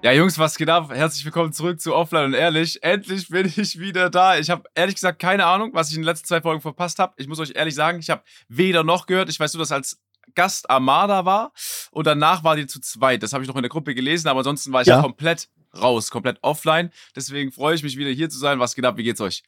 Ja, Jungs, was geht ab? Herzlich willkommen zurück zu Offline und Ehrlich. Endlich bin ich wieder da. Ich habe ehrlich gesagt keine Ahnung, was ich in den letzten zwei Folgen verpasst habe. Ich muss euch ehrlich sagen, ich habe weder noch gehört. Ich weiß nur, dass als Gast Armada war und danach war die zu zweit. Das habe ich noch in der Gruppe gelesen, aber ansonsten war ich ja. ja komplett raus, komplett offline. Deswegen freue ich mich wieder hier zu sein. Was geht ab? Wie geht's euch?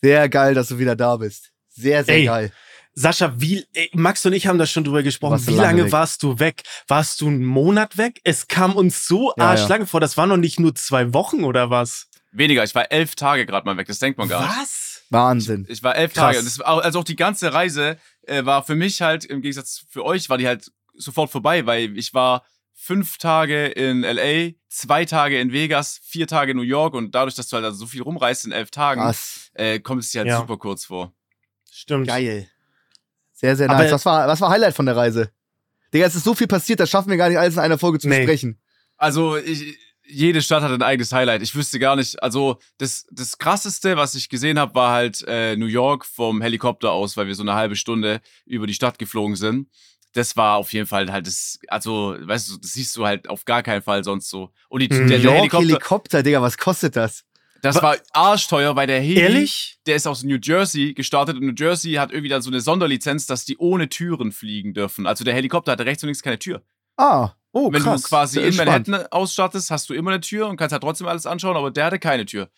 Sehr geil, dass du wieder da bist. Sehr, sehr Ey, geil. Sascha, wie, ey, Max und ich haben da schon drüber gesprochen. Wie lange, lange warst du weg? Warst du einen Monat weg? Es kam uns so ja, arschlange ja. vor. Das waren noch nicht nur zwei Wochen oder was? Weniger. Ich war elf Tage gerade mal weg. Das denkt man gar nicht. Was? Wahnsinn. Ich, ich war elf Krass. Tage. Und das, also auch die ganze Reise äh, war für mich halt, im Gegensatz für euch, war die halt sofort vorbei, weil ich war fünf Tage in LA, zwei Tage in Vegas, vier Tage in New York und dadurch, dass du halt also so viel rumreist in elf Tagen, äh, kommt es dir halt ja. super kurz vor. Stimmt. Geil. Sehr, sehr nice. was war, was war Highlight von der Reise? Digga, es ist so viel passiert, das schaffen wir gar nicht alles in einer Folge zu nee. besprechen. Also, ich, jede Stadt hat ein eigenes Highlight. Ich wüsste gar nicht, also das, das krasseste, was ich gesehen habe, war halt äh, New York vom Helikopter aus, weil wir so eine halbe Stunde über die Stadt geflogen sind. Das war auf jeden Fall halt das, also, weißt du, das siehst du halt auf gar keinen Fall sonst so. Und die, hm. der, der Helikopter, Helikopter, Digga, was kostet das? Das war arschteuer, weil der Heli, Ehrlich? der ist aus New Jersey gestartet und New Jersey hat irgendwie dann so eine Sonderlizenz, dass die ohne Türen fliegen dürfen. Also der Helikopter hatte rechts und links keine Tür. Ah, oh, Wenn krass. du quasi in Manhattan ausstattest, hast du immer eine Tür und kannst halt trotzdem alles anschauen, aber der hatte keine Tür.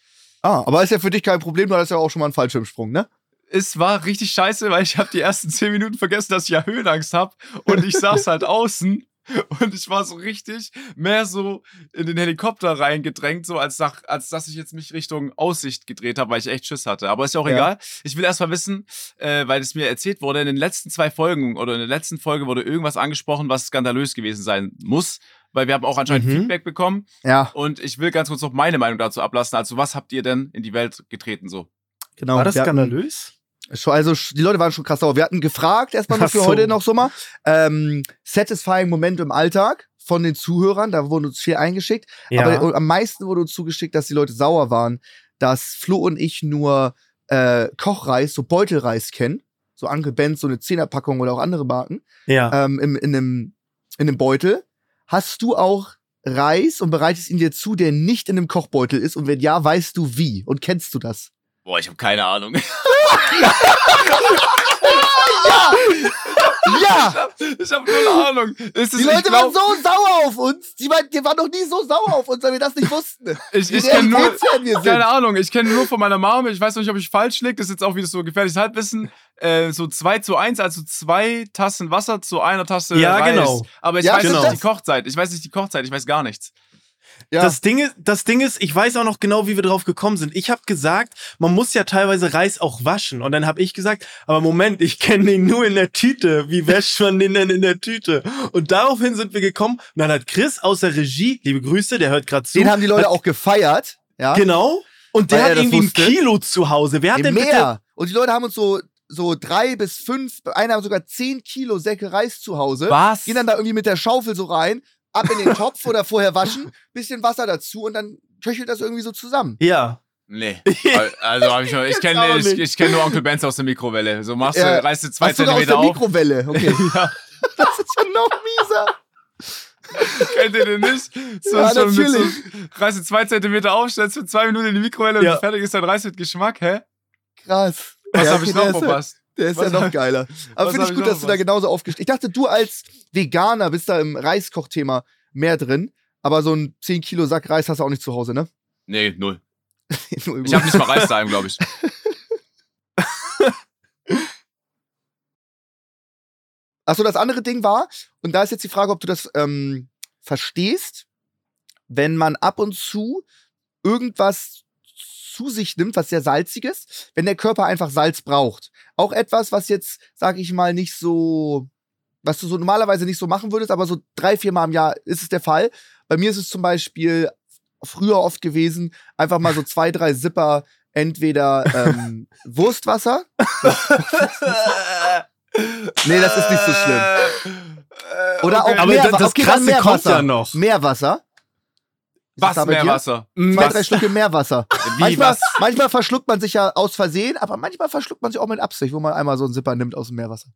Ah, aber ist ja für dich kein Problem, du hattest ja auch schon mal einen Fallschirmsprung, ne? es war richtig scheiße, weil ich habe die ersten zehn Minuten vergessen, dass ich ja Höhenangst habe und ich saß halt außen und ich war so richtig mehr so in den Helikopter reingedrängt, so als, nach, als dass ich jetzt mich Richtung Aussicht gedreht habe, weil ich echt Schiss hatte. Aber ist ja auch ja. egal. Ich will erst mal wissen, äh, weil es mir erzählt wurde, in den letzten zwei Folgen oder in der letzten Folge wurde irgendwas angesprochen, was skandalös gewesen sein muss. Weil wir haben auch anscheinend mhm. Feedback bekommen. Ja. Und ich will ganz kurz noch meine Meinung dazu ablassen. Also, was habt ihr denn in die Welt getreten so? Genau. War das skandalös? Also die Leute waren schon krass sauer. Wir hatten gefragt, erstmal noch für so. heute noch so mal, ähm, satisfying Momente im Alltag von den Zuhörern, da wurden uns viel eingeschickt. Ja. Aber am meisten wurde uns zugeschickt, dass die Leute sauer waren, dass Flo und ich nur äh, Kochreis, so Beutelreis kennen. So Uncle Benz, so eine Zehnerpackung oder auch andere Marken. Ja. Ähm, im, in, einem, in einem Beutel. Hast du auch Reis und bereitest ihn dir zu, der nicht in einem Kochbeutel ist? Und wenn ja, weißt du wie? Und kennst du das? Boah, ich habe keine Ahnung. ja! Ja! Ich habe hab null Ahnung. Ist die Leute glaub, waren so sauer auf uns. Die, waren, die waren noch nie so sauer auf uns, weil wir das nicht wussten. Ich, ich kenne nur, keine Ahnung, ich kenne nur von meiner Mama. Ich weiß noch nicht, ob ich falsch liege. Das ist jetzt auch wieder so gefährliches Halbwissen. Äh, so 2 zu 1, also zwei Tassen Wasser zu einer Tasse ja, Reis. Genau. Aber ich ja, weiß genau. nicht die Kochzeit. Ich weiß nicht die Kochzeit. Ich weiß gar nichts. Ja. Das, Ding ist, das Ding ist, ich weiß auch noch genau, wie wir drauf gekommen sind. Ich habe gesagt, man muss ja teilweise Reis auch waschen. Und dann habe ich gesagt, aber Moment, ich kenne den nur in der Tüte. Wie wäscht man den denn in der Tüte? Und daraufhin sind wir gekommen. Und dann hat Chris aus der Regie, liebe Grüße, der hört gerade zu. Den haben die Leute auch gefeiert. Ja. Genau. Und der hat irgendwie wusste. ein Kilo zu Hause. Wer hat denn mehr? Bitte? Und die Leute haben uns so so drei bis fünf, einer haben sogar zehn Kilo Säcke Reis zu Hause. Was? Gehen dann da irgendwie mit der Schaufel so rein, ab in den Topf oder vorher waschen, bisschen Wasser dazu und dann köchelt das irgendwie so zusammen. Ja. Nee. Also hab ich schon, ich kenne ich, ich kenn nur Onkel Benz aus der Mikrowelle. So machst du, ja. reißt du zwei Ach, Zentimeter aus der Mikrowelle, okay. ja. Das ist ja noch mieser. Kennt ihr den nicht? So, ja, so natürlich. So, reißt du zwei Zentimeter auf, stellst für zwei Minuten in die Mikrowelle ja. und fertig ist dein Reis mit Geschmack, hä? Krass. Was ja, hab ich noch verpasst? Der ist was ja noch geiler. Aber finde ich gut, dass du da genauso aufgestellt Ich dachte, du als Veganer bist da im Reiskochthema mehr drin. Aber so ein 10 Kilo Sack Reis hast du auch nicht zu Hause, ne? Nee, null. null ich habe nicht mal Reis daheim, glaube ich. Achso, das andere Ding war, und da ist jetzt die Frage, ob du das ähm, verstehst, wenn man ab und zu irgendwas zu sich nimmt, was sehr salziges, wenn der Körper einfach Salz braucht. Auch etwas, was jetzt, sag ich mal, nicht so, was du so normalerweise nicht so machen würdest, aber so drei, vier Mal im Jahr ist es der Fall. Bei mir ist es zum Beispiel früher oft gewesen, einfach mal so zwei, drei Zipper entweder ähm, Wurstwasser. nee, das ist nicht so schlimm. Oder okay. auch Meerwasser. Aber das okay, Krasse Meerwasser. kommt ja noch. Meerwasser. Was Meerwasser? Zwei, drei Stücke Meerwasser. Wie, manchmal, was? manchmal verschluckt man sich ja aus Versehen, aber manchmal verschluckt man sich auch mit Absicht, wo man einmal so einen Zipper nimmt aus dem Meerwasser.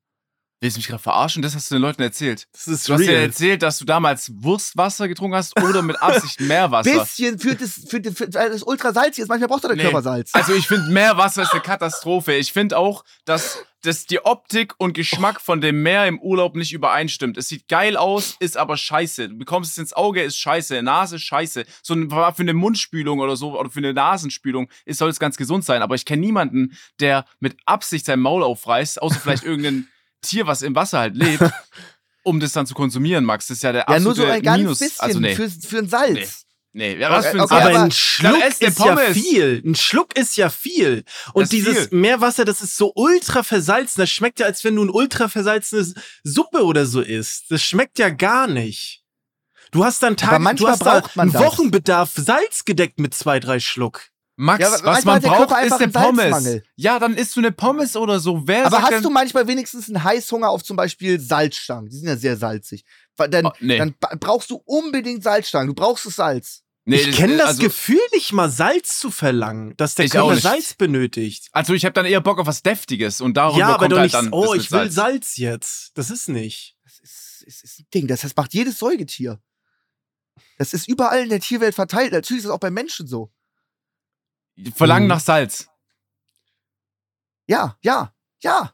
Willst du mich gerade verarschen? Das hast du den Leuten erzählt. Das ist Du hast dir real. erzählt, dass du damals Wurstwasser getrunken hast oder mit Absicht Meerwasser. Bisschen für das, für, das- für, das ultra salzig ist. Manchmal braucht er der Nee. Körper Salz. Also ich finde, Meerwasser ist eine Katastrophe. Ich finde auch, dass, dass die Optik und Geschmack von dem Meer im Urlaub nicht übereinstimmt. Es sieht geil aus, ist aber scheiße. Du bekommst es ins Auge, ist scheiße. Nase scheiße. So für eine Mundspülung oder so oder für eine Nasenspülung ist, soll es ganz gesund sein. Aber ich kenne niemanden, der mit Absicht sein Maul aufreißt, außer vielleicht irgendein Tier, was im Wasser halt lebt, um das dann zu konsumieren, Max. Das ist ja der ja, nur absolute so ein ganz Minus. bisschen also nee. für, für ein Salz. Nee, ja, was für ein Okay, Salz. Aber ein Schluck eine ist ja viel. Ein Schluck ist ja viel. Und Das ist dieses viel. Meerwasser, das ist so ultra versalzen. Das schmeckt ja, als wenn du ein ultra versalzene Suppe oder so isst. Das schmeckt ja gar nicht. Du hast dann Tag, du manchmal hast man einen das. Wochenbedarf Salz gedeckt mit zwei, drei Schluck. Max, Ja, was man braucht, ist eine Pommes. Ja, dann isst du eine Pommes oder so. Wer Aber hast denn, du manchmal wenigstens einen Heißhunger auf zum Beispiel Salzstangen? Die sind ja sehr salzig. Dann, Oh, nee. dann brauchst du unbedingt Salzstangen. Du brauchst das Salz. Nee, ich kenne das also, Gefühl nicht mal, Salz zu verlangen, dass der Körper. Salz benötigt. Also ich habe dann eher Bock auf was Deftiges und darüber ja, aber kommt halt nicht, dann oh, das ich will Salz. Salz jetzt. Das ist nicht. Das ist, ist, ist ein Ding. Das, das macht jedes Säugetier. Das ist überall in der Tierwelt verteilt. Natürlich ist es auch bei Menschen so. Verlangen Mhm. nach Salz. Ja, ja, ja.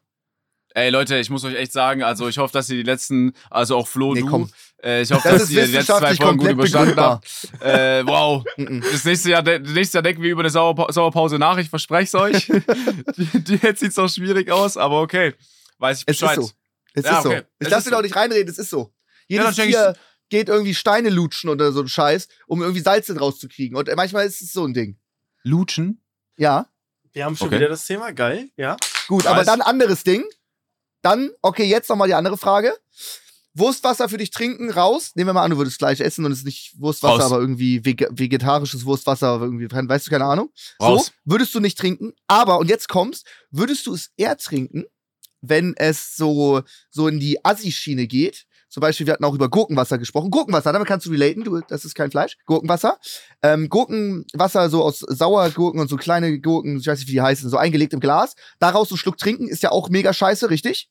Ey Leute, ich muss euch echt sagen, also ich hoffe, dass ihr die letzten, also auch Flo, Nee, du, komm. äh, ich hoffe, Das dass ihr die letzten zwei Folgen gut überstanden habt. Äh, wow. Mhm. Das nächste Jahr, das nächste Jahr denken wir über eine Sauerpa Sauerpause nach, ich verspreche es euch. jetzt sieht's auch schwierig aus, aber okay. Weiß ich Es Bescheid. ist so. Es Ja, ist okay. so. Ich Es lass ist dir doch nicht reinreden, es ist so. Jedes ich- Tier geht irgendwie Steine lutschen oder so ein Scheiß, um irgendwie Salz drin rauszukriegen. Und manchmal ist es so ein Ding. Lutschen? Ja, Wir haben schon Okay. wieder das Thema, geil, ja. gut. Weiß. Aber dann anderes Ding. Dann, okay, jetzt nochmal die andere Frage. Wurstwasser für dich trinken, raus. Nehmen wir mal an, du würdest gleich essen und es ist nicht Wurstwasser, Raus. aber irgendwie vege vegetarisches Wurstwasser, aber irgendwie, weißt du, keine Ahnung. Raus. So, würdest du nicht trinken. Aber, und jetzt kommst, würdest du es eher trinken, wenn es so, so in die Assi-Schiene geht? Zum Beispiel, wir hatten auch über Gurkenwasser gesprochen. Gurkenwasser, damit kannst du relaten, du, das ist kein Fleisch. Gurkenwasser. Ähm, Gurkenwasser so aus Sauergurken und so kleine Gurken, ich weiß nicht, wie die heißen, so eingelegt im Glas. Daraus einen Schluck trinken ist ja auch mega scheiße, richtig?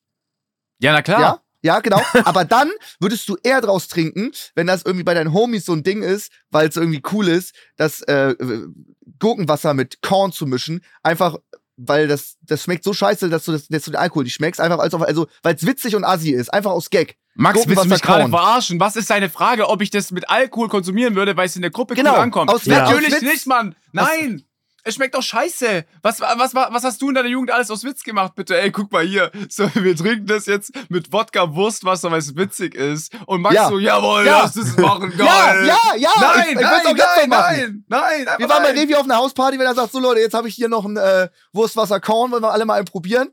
Ja, na klar. Ja, ja, genau. Aber dann würdest du eher draus trinken, wenn das irgendwie bei deinen Homies so ein Ding ist, weil es irgendwie cool ist, das äh, Gurkenwasser mit Korn zu mischen. Einfach, weil das, das schmeckt so scheiße, dass du, das, dass du den Alkohol nicht schmeckst. Einfach als auf, also, weil es witzig und assi ist. Einfach aus Gag. Max, willst du mich gerade verarschen? Was ist deine Frage, ob ich das mit Alkohol konsumieren würde, weil es in der Gruppe Genau, cool ankommt? aus Witz, Natürlich aus nicht, Mann. Nein. Es schmeckt doch scheiße. Was, was, was, was hast du in deiner Jugend alles aus Witz gemacht, bitte? Ey, guck mal hier. So, wir trinken das jetzt mit Wodka Wurstwasser, weil es witzig ist. Und Max Ja. so, jawohl, Ja. lass das machen, Ja, geil. ja, ja. Nein, ich, ich nein, auch nein, nein, nein, einfach Wir waren bei nein. Revi auf einer Hausparty, wenn er sagt, so Leute, jetzt habe ich hier noch ein äh, Wurstwasser Korn, wollen wir alle mal einen probieren.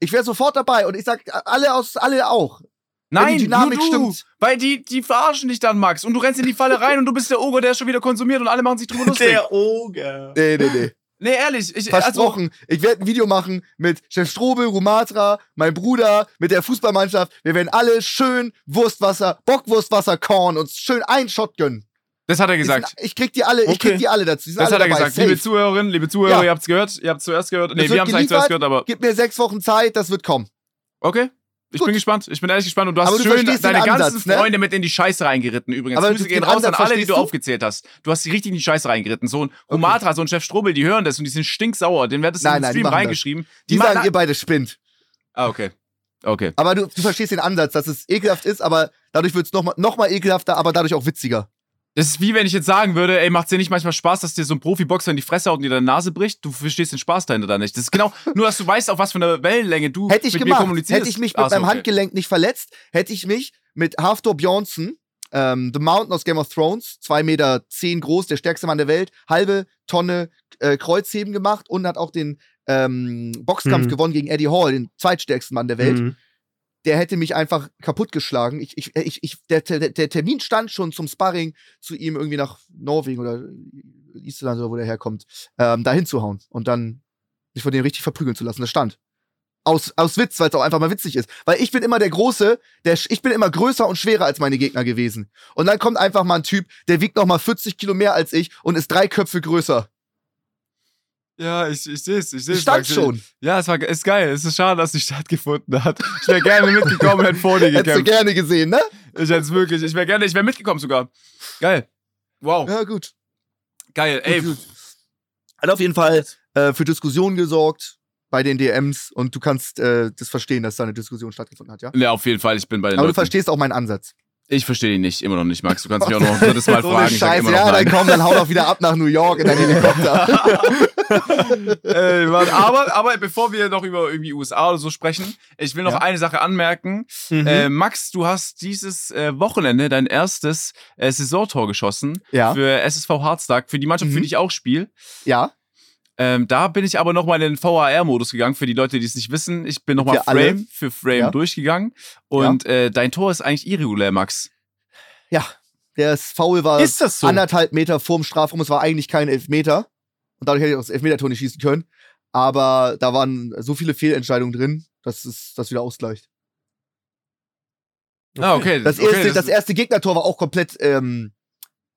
Ich wäre sofort dabei und ich sag, alle aus, alle auch. Nein, die Dynamik nur du. stimmt. Weil die, die verarschen dich dann, Max. Und du rennst in die Falle rein und du bist der Oger, der schon wieder konsumiert und alle machen sich drüber lustig. Der Oger. Nee, nee, nee. nee, ehrlich. Ich, also, Versprochen. ich werde ein Video machen mit Chef Strobel, Rumatra, mein Bruder, mit der Fußballmannschaft. Wir werden alle schön Wurstwasser, Bockwurstwasser, Korn uns schön einen Shot gönnen. das hat er gesagt. Sind, ich krieg die alle, ich Okay. krieg die alle dazu. Die Das alle hat er dabei. gesagt. Safe. Liebe Zuhörerinnen, liebe Zuhörer, Ja. ihr habt's gehört. Ihr habt's zuerst gehört. Nee, wir haben's eigentlich zuerst gehört, aber Gib mir sechs Wochen Zeit, das wird kommen. okay. Ich Gut. bin gespannt. Ich bin ehrlich gespannt. Und du hast Aber schön deine ganzen Ansatz, ne? Freunde mit in die Scheiße reingeritten übrigens. Aber Grüße gehen raus an Ansatz alle, die du du? aufgezählt hast. Du hast sie richtig in die Scheiße reingeritten. So ein Humatra, so ein Chef Strobel, die hören das und die sind stinksauer. Den wird das Nein, in den nein, die Stream das. reingeschrieben. Die ma- sagen, ihr beide spinnt. Ah, okay. Okay. Aber du, du verstehst den Ansatz, dass es ekelhaft ist, aber dadurch wird es nochmal noch mal ekelhafter, aber dadurch auch witziger. Das ist wie wenn ich jetzt sagen würde, ey, macht's dir nicht manchmal Spaß, dass dir so ein Profiboxer in die Fresse haut und dir deine Nase bricht? Du verstehst den Spaß dahinter da nicht. Das ist genau, nur dass du weißt, auf was für eine Wellenlänge du Hätte ich mit mir gemacht, kommunizierst. hätte ich mich mit Ach meinem okay. Handgelenk nicht verletzt, hätte ich mich mit Haftor Bjornsson, ähm, The Mountain aus Game of Thrones, 2 Meter zehn groß, der stärkste Mann der Welt, halbe Tonne äh, Kreuzheben gemacht und hat auch den ähm, Boxkampf Mhm. gewonnen gegen Eddie Hall, den zweitstärksten Mann der Welt. Mhm. Der hätte mich einfach kaputtgeschlagen. Ich, ich, ich, ich, der, der, der Termin stand schon zum Sparring zu ihm irgendwie nach Norwegen oder Island oder wo der herkommt, ähm, da hinzuhauen und dann sich von dem richtig verprügeln zu lassen. Das stand. Aus, aus Witz, weil es auch einfach mal witzig ist. Weil ich bin immer der Große, der, ich bin immer größer und schwerer als meine Gegner gewesen. Und dann kommt einfach mal ein Typ, der wiegt noch mal 40 Kilo mehr als ich und ist drei Köpfe größer. Ja, ich, ich sehe es, ich sehe Es stand schon. Ja, es war ist geil. Es ist schade, dass es nicht stattgefunden hat. Ich wäre gerne mitgekommen, hätte vor dir Hättest du gekämpft. gerne gesehen, ne? Ich hätte es wirklich, ich wäre gerne, ich wäre mitgekommen sogar. Geil. Wow, Ja, gut. geil. Ey, Gut, gut. Hat auf jeden Fall äh, für Diskussionen gesorgt bei den DMs und du kannst äh, das verstehen, dass da eine Diskussion stattgefunden hat, ja? ja, auf jeden Fall, ich bin bei den Aber du Leuten. verstehst auch meinen Ansatz. Ich verstehe ihn nicht, immer noch nicht, Max. Du kannst mich auch noch ein drittes Mal so fragen. Scheiße, ja, dann komm, dann hau doch wieder ab nach New York in dein Helikopter. Ey, Mann, aber, aber bevor wir noch über irgendwie USA oder so sprechen, ich will noch Ja. eine Sache anmerken. Mhm. Äh, Max, du hast dieses äh, Wochenende dein erstes äh, Saisontor geschossen ja, für SSV Harztag, für die Mannschaft, für Mhm. die ich auch spiele. ja. Ähm, da bin ich aber nochmal in den VAR-Modus gegangen, für die Leute, die es nicht wissen. Ich bin nochmal Wir alle. Frame für Frame Ja. durchgegangen. Und äh, dein Tor ist eigentlich irregulär, Max. Ja, der Foul war Ist das so? anderthalb Meter vorm Strafraum. Es war eigentlich kein Elfmeter. Und dadurch hätte ich auch das Elfmeter-Tor nicht schießen können. Aber da waren so viele Fehlentscheidungen drin, dass es das wieder ausgleicht. Ah, okay. Das okay, erste, das erste Gegnertor war auch komplett, ähm,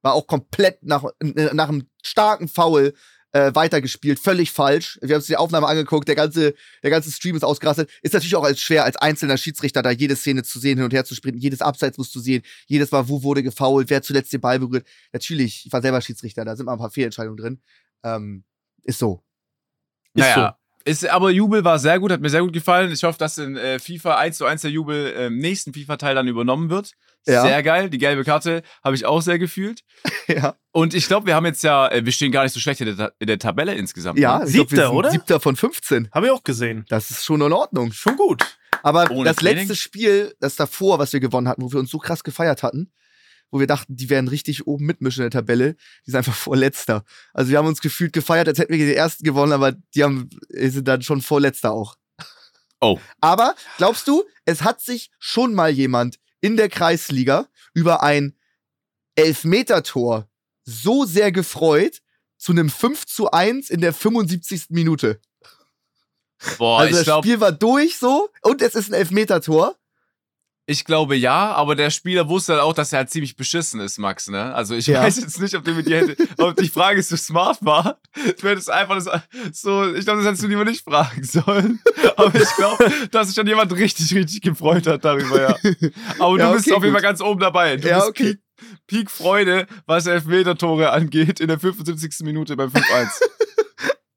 war auch komplett nach, äh, nach einem starken Foul äh, weitergespielt, völlig falsch. Wir haben uns die Aufnahme angeguckt, der ganze, der ganze Stream ist ausgerastet. Ist natürlich auch als schwer, als einzelner Schiedsrichter da jede Szene zu sehen, hin und her zu sprinten, jedes Abseits musst du sehen, jedes Mal, wo wurde gefoult, wer zuletzt den Ball berührt. Natürlich, ich war selber Schiedsrichter, da sind mal ein paar Fehlentscheidungen drin. Ähm, ist so. Ist naja. Ist, aber Jubel war sehr gut, hat mir sehr gut gefallen. Ich hoffe, dass in äh, FIFA 1 zu 1 der Jubel im nächsten FIFA-Teil dann übernommen wird. Ja. Sehr geil. Die gelbe Karte habe ich auch sehr gefühlt. ja, Und ich glaube, wir haben jetzt ja, äh, wir stehen gar nicht so schlecht in der, in der Tabelle insgesamt. ja Ne? glaub, Siebter, sind oder? Siebter von 15. Habe ich auch gesehen. Das ist schon in Ordnung. Schon gut. Aber Ohne das Training? letzte Spiel, das davor, was wir gewonnen hatten, wo wir uns so krass gefeiert hatten, wo wir dachten, die werden richtig oben mitmischen in der Tabelle, die sind einfach vorletzter. Also wir haben uns gefühlt gefeiert, als hätten wir die ersten gewonnen, aber die haben, die sind dann schon vorletzter auch. Oh. Aber glaubst du, es hat sich schon mal jemand in der Kreisliga über ein Elfmetertor so sehr gefreut, zu einem 5 zu 1 in der 75. Minute. Boah, also das glaube, Spiel war durch so und es ist ein Elfmetertor. Ich glaube ja, aber der Spieler wusste halt auch, dass er halt ziemlich beschissen ist, Max, ne? Also ich Ja. weiß jetzt nicht, ob der mit dir hätte, ob die Frage so smart war. Du hättest einfach das, so, ich glaube, das hättest du lieber nicht fragen sollen. Aber ich glaube, dass sich schon jemand richtig, richtig gefreut hat darüber, ja. Aber Ja, du bist okay, auf jeden Fall ganz oben dabei. Du Ja, okay. Peak, Peak Freude, was Elfmeter-Tore angeht, in der 75. Minute beim 5-1.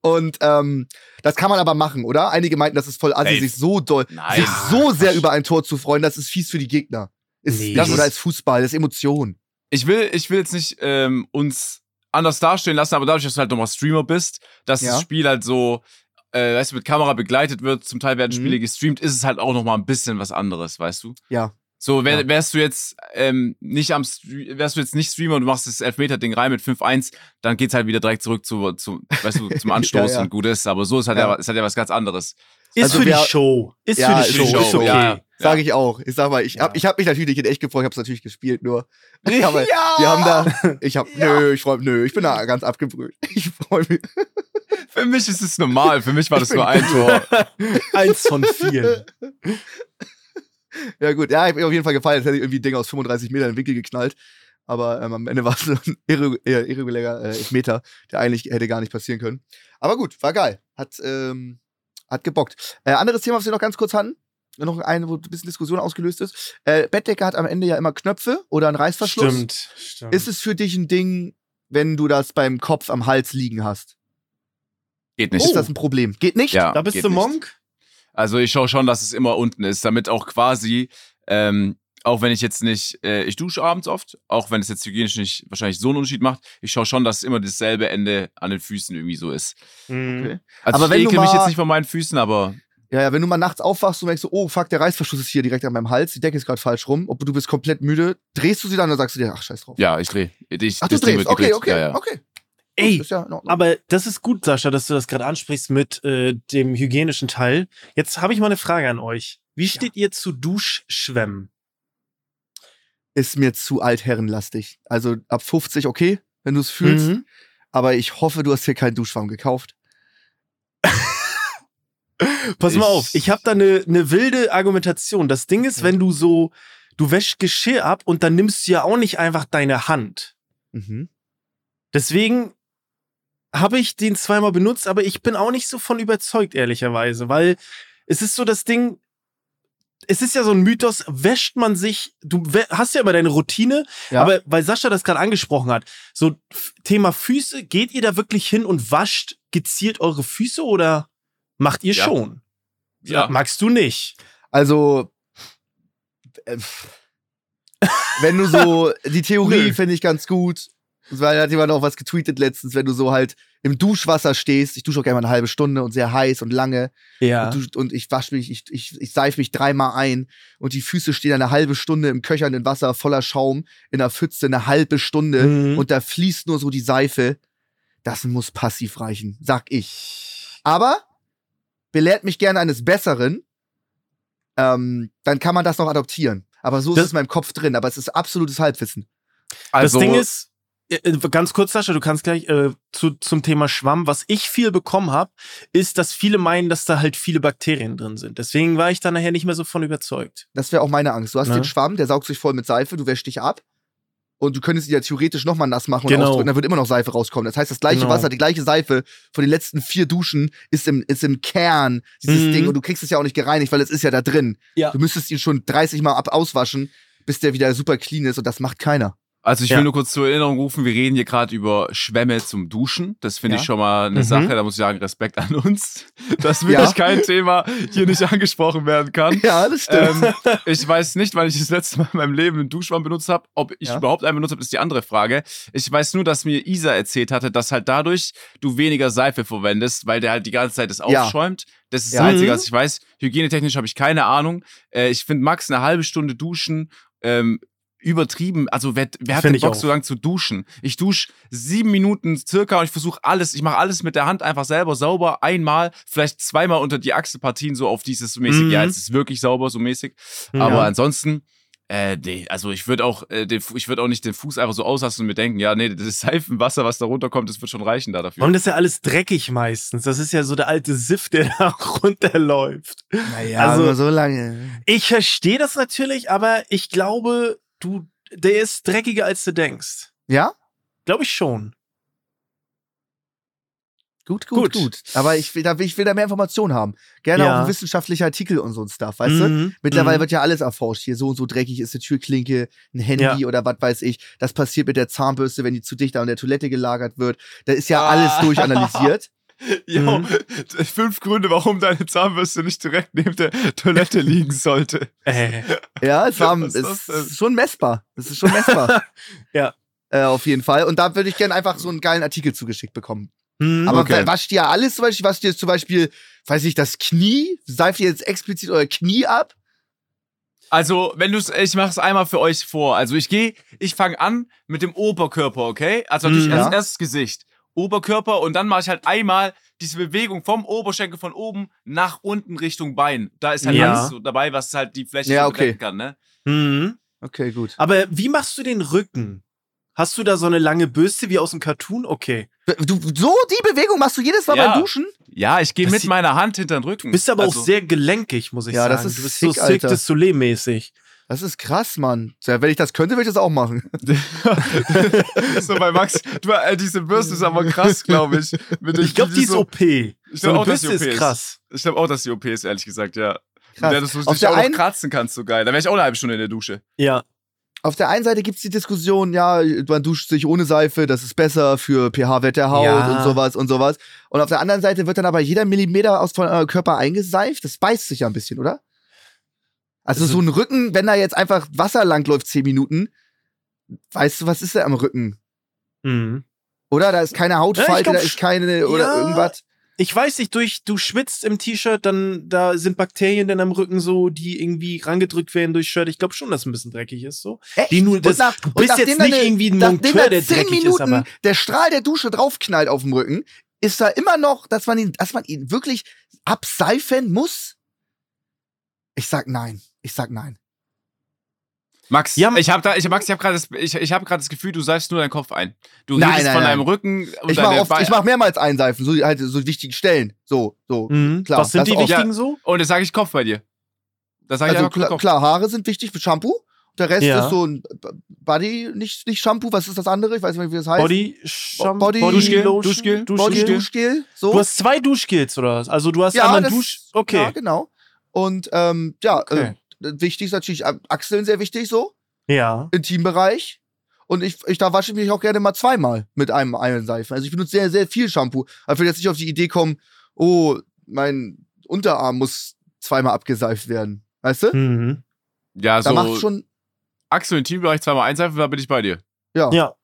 Und ähm, das kann man aber machen, oder? Einige meinten, das ist voll assi, Safe. sich so doll, Nein. sich so sehr über ein Tor zu freuen, das ist fies für die Gegner. Ist Nee. Das oder ist- Fußball, das ist Emotion. ich will, ich will jetzt nicht ähm, uns anders dastehen lassen, aber dadurch, dass du halt nochmal Streamer bist, dass Ja. das Spiel halt so, äh, weißt du, mit Kamera begleitet wird, zum Teil werden Mhm. Spiele gestreamt, ist es halt auch nochmal ein bisschen was anderes, weißt du? Ja. So, wär, Ja. wärst du jetzt ähm, nicht am wärst du jetzt nicht Streamer und du machst das Elfmeter-Ding rein mit 5-1, dann geht's halt wieder direkt zurück zu, zu weißt du, zum Anstoß Ja, ja. und gut ist. Aber so ist halt Ja. ja, ist halt ja was ganz anderes. Ist Also für die Show. Ist Ja, für die ist Show. für die Ist okay. ja. Sag ich auch. Ich sag mal, ich hab, Ja. ich hab mich natürlich nicht in echt gefreut, ich hab's natürlich gespielt, nur. Aber ja! wir haben da, ich hab, nö, ich freu, nö, ich bin da ganz abgebrüht. Ich freu mich. Für mich ist es normal, für mich war das nur ein Tor. Eins von vier. Ja gut, ja, ich bin auf jeden Fall gefallen, jetzt hätte ich irgendwie ein Ding aus 35 Metern in den Winkel geknallt. Aber ähm, am Ende war es so ein irre, irregulärer äh, Elfmeter, der eigentlich hätte gar nicht passieren können. Aber gut, war geil. Hat, ähm, hat gebockt. Äh, anderes Thema, was wir noch ganz kurz hatten. Noch eine, wo ein bisschen Diskussion ausgelöst ist. Äh, Bettdecke hat am Ende ja immer Knöpfe oder einen Reißverschluss. Stimmt, stimmt. Ist es für dich ein Ding, wenn du das beim Kopf am Hals liegen hast? Geht nicht. Ist das ein Problem? Geht nicht? Ja, da bist du nicht. Also ich schaue schon, dass es immer unten ist, damit auch quasi, ähm, auch wenn ich jetzt nicht, äh, ich dusche abends oft, auch wenn es jetzt hygienisch nicht wahrscheinlich so einen Unterschied macht, ich schaue schon, dass es immer dasselbe Ende an den Füßen irgendwie so ist. Mhm. Okay. Also Aber ich wenn ekel mich jetzt nicht von meinen Füßen, aber Ja, ja, wenn du mal nachts aufwachst und denkst so, oh fuck, der Reißverschluss ist hier direkt an meinem Hals, die Decke ist gerade falsch rum, ob du bist komplett müde, drehst du sie dann oder sagst du dir, ach scheiß drauf. ja, ich drehe. Ich, ach, du drehst, okay, gedreht. okay, Ja, ja. okay. Ey, Ist ja. Aber das ist gut, Sascha, dass du das gerade ansprichst mit äh, dem hygienischen Teil. Jetzt habe ich mal eine Frage an euch. Wie steht ihr zu Duschschwämmen? ist mir zu altherrenlastig. Also ab 50 okay, wenn du es fühlst, Mhm. aber ich hoffe, du hast hier keinen Duschschwamm gekauft. Pass mal Ich- auf, ich habe da eine ne wilde Argumentation. Das Ding ist, wenn du so, du wäschst Geschirr ab und dann nimmst du ja auch nicht einfach deine Hand. Mhm. Deswegen habe ich den zweimal benutzt, aber ich bin auch nicht so von überzeugt, ehrlicherweise, weil es ist so das Ding, es ist ja so ein Mythos, wäscht man sich, du hast ja immer deine Routine, Ja. aber weil Sascha das gerade angesprochen hat, so Thema Füße, geht ihr da wirklich hin und wascht gezielt eure Füße oder macht ihr Ja. schon? Ja. Magst du nicht? Also, äh, wenn du so, die Theorie finde ich ganz gut. Weil da hat jemand auch was getweetet letztens, wenn du so halt im Duschwasser stehst. Ich dusche auch gerne mal eine halbe Stunde und sehr heiß und lange. Ja. Und, du, und ich wasche mich, ich, ich, ich seife mich dreimal ein und die Füße stehen eine halbe Stunde im köchernden Wasser voller Schaum in der Pfütze eine halbe Stunde Mhm. und da fließt nur so die Seife. Das muss passiv reichen, sag ich. Aber belehrt mich gerne eines Besseren, ähm, dann kann man das noch adoptieren. Aber so ist Das- es in meinem Kopf drin, aber es ist absolutes Halbwissen. Also, das Ding ist, ganz kurz, Sascha, du kannst gleich äh, zu, zum Thema Schwamm. Was ich viel bekommen habe, ist, dass viele meinen, dass da halt viele Bakterien drin sind. Deswegen war ich da nachher nicht mehr so von überzeugt. Das wäre auch meine Angst. Du hast Ne? den Schwamm, der saugt sich voll mit Seife, du wäschst dich ab. Und du könntest ihn ja theoretisch nochmal nass machen und Genau. ausdrücken, dann wird immer noch Seife rauskommen. Das heißt, das gleiche Genau. Wasser, die gleiche Seife von den letzten vier Duschen ist im, ist im Kern dieses Mhm. Ding und du kriegst es ja auch nicht gereinigt, weil es ist ja da drin. Ja. Du müsstest ihn schon 30 Mal ab auswaschen, bis der wieder super clean ist und das macht keiner. Also ich Ja. will nur kurz zur Erinnerung rufen, wir reden hier gerade über Schwämme zum Duschen. Das finde ich Ja. schon mal eine Mhm. Sache, da muss ich sagen, Respekt an uns, dass wirklich Ja. kein Thema hier nicht angesprochen werden kann. Ja, das stimmt. Ähm, ich weiß nicht, wann ich das letzte Mal in meinem Leben einen Duschschwamm benutzt habe. Ob ich überhaupt einen benutzt habe, ist die andere Frage. Ich weiß nur, dass mir Isa erzählt hatte, dass halt dadurch du weniger Seife verwendest, weil der halt die ganze Zeit das aufschäumt. Das ist das Einzige, Mhm. was ich weiß. Hygienetechnisch habe ich keine Ahnung. Äh, ich finde Max eine halbe Stunde duschen ähm, übertrieben. Also wer, wer hat den Bock auch. so lang zu duschen? Ich dusche sieben Minuten circa und ich versuche alles, ich mache alles mit der Hand einfach selber sauber. Einmal, vielleicht zweimal unter die Achselpartien so auf dieses so mäßig. Mhm. Ja, es ist wirklich sauber so mäßig. Ja. Aber ansonsten, äh, nee, also ich würde auch, äh, den, ich würde auch nicht den Fuß einfach so auslassen und mir denken, ja, nee, das Seifenwasser, was da runterkommt, das wird schon reichen da dafür. Und das ist ja alles dreckig meistens. Das ist ja so der alte Siff, der da runterläuft. naja, also- aber so lange. Ich verstehe das natürlich, aber ich glaube, du, der ist dreckiger, als du denkst. Ja? Glaube ich schon. Gut, gut, Gut. gut. Aber ich will, da, ich will da mehr Informationen haben. Gerne Ja. auch wissenschaftliche Artikel und so ein Stuff, weißt du? Mhm. Mittlerweile Mhm. wird ja alles erforscht. Hier so und so dreckig ist eine Türklinke, ein Handy Ja. oder was weiß ich. Das passiert mit der Zahnbürste, wenn die zu dicht an der Toilette gelagert wird. Da ist ja Ah. alles durchanalysiert. Jo, Mhm. fünf Gründe, warum deine Zahnbürste nicht direkt neben der Toilette liegen sollte. Äh, Ja, es war ist ist schon messbar. Es ist schon messbar. Ja. Äh, auf jeden Fall. Und da würde ich gerne einfach so einen geilen Artikel zugeschickt bekommen. mhm. Aber Okay. wa- wascht ihr alles zum Beispiel? Wascht ihr jetzt zum Beispiel, weiß ich, das Knie? Seift ihr jetzt explizit euer Knie ab? Also, wenn du es, ich mache es einmal für euch vor. Also ich gehe, ich fange an mit dem Oberkörper, okay? Also natürlich Mhm. erst, Ja. erst das Gesicht. Oberkörper und dann mache ich halt einmal diese Bewegung vom Oberschenkel von oben nach unten Richtung Bein. Da ist halt Ja. alles so dabei, was halt die Fläche Ja, so okay. kann, ne? Mhm. Okay, gut. Aber wie machst du den Rücken? Hast du da so eine lange Bürste wie aus dem Cartoon? Okay. Du, so die Bewegung machst du jedes Mal Ja. beim Duschen? Ja, ich gehe mit meiner Hand hinter den Rücken. Bist aber also, auch sehr gelenkig, muss ich Ja, sagen. das ist du bist sick, so Alter. du Soleil-mäßig. Das ist krass, Mann. Ja, wenn ich das könnte, würde ich das auch machen. so bei Max, du, äh, diese Bürste ist aber krass, glaube ich. Ich glaube, die ist so, OP. Ich So glaube eine auch, dass die Bürste OP ist krass. Ich glaube auch, dass die OP ist, ehrlich gesagt, ja. Krass. Ja, dass du Auf dich der auch noch einen- kratzen kannst, so geil. Da wäre ich auch eine halbe Stunde in der Dusche. Ja. Auf der einen Seite gibt es die Diskussion, ja, man duscht sich ohne Seife, das ist besser für pH-Wert der Haut Ja. und sowas und sowas. Und auf der anderen Seite wird dann aber jeder Millimeter aus von eurem Körper eingeseift. Das beißt sich ja ein bisschen, oder? Also Also- so ein Rücken, wenn da jetzt einfach Wasser langläuft zehn Minuten, weißt du, was ist da am Rücken? Mhm. Oder? Da ist keine Hautfalte, glaub da ist keine, oder Ja. irgendwas. Ich weiß nicht, durch, du schwitzt im T-Shirt, dann da sind Bakterien dann am Rücken so, die irgendwie rangedrückt werden durch Shirt. Ich glaube schon, dass es ein bisschen dreckig ist so. Echt? Die nur, das, nach- du bist jetzt nicht eine- irgendwie ein Monteur, der zehn dreckig Minuten ist, aber der Strahl der Dusche draufknallt auf dem Rücken, ist da immer noch, dass man ihn, dass man ihn wirklich abseifen muss? Ich sag nein. Ich sag nein. Max, Ja, ich habe da, ich, Max, ich habe gerade das, ich, ich hab grad das Gefühl, du seifst nur deinen Kopf ein. Du Nein, redest nein, von nein. deinem Rücken und Ich mache oft, Beine. ich mach mehrmals einseifen, so halt so wichtigen Stellen. So, so. Mhm. Klar, Was sind die wichtigen so? Und jetzt sage ich Kopf bei dir. Das sage ich Also einfach klar, Kopf. klar, Haare sind wichtig für Shampoo. Der Rest Ja. ist so ein Body, nicht, nicht Shampoo, was ist das andere? Ich weiß nicht, wie das heißt. Body, Shampoo, Body- Duschgel, Lotion, Duschgel, Body Duschgel. Duschgel. So. Du hast zwei Duschgels, oder was? Also du hast ja, einmal ein das, Dusch... Okay. ja, genau. Und ähm, ja, Okay. äh, wichtig ist natürlich, äh, Achseln sehr wichtig so, Ja. Intimbereich. Und ich, ich da wasche ich mich auch gerne mal zweimal mit einem einen Seifen. Also ich benutze sehr, sehr viel Shampoo. Aber ich will jetzt nicht auf die Idee kommen, oh, mein Unterarm muss zweimal abgeseift werden. Weißt du? Mhm. Ja, Da macht so schon, Achsel im Teambereich zweimal einseifen, da bin ich bei dir. ja. Ja.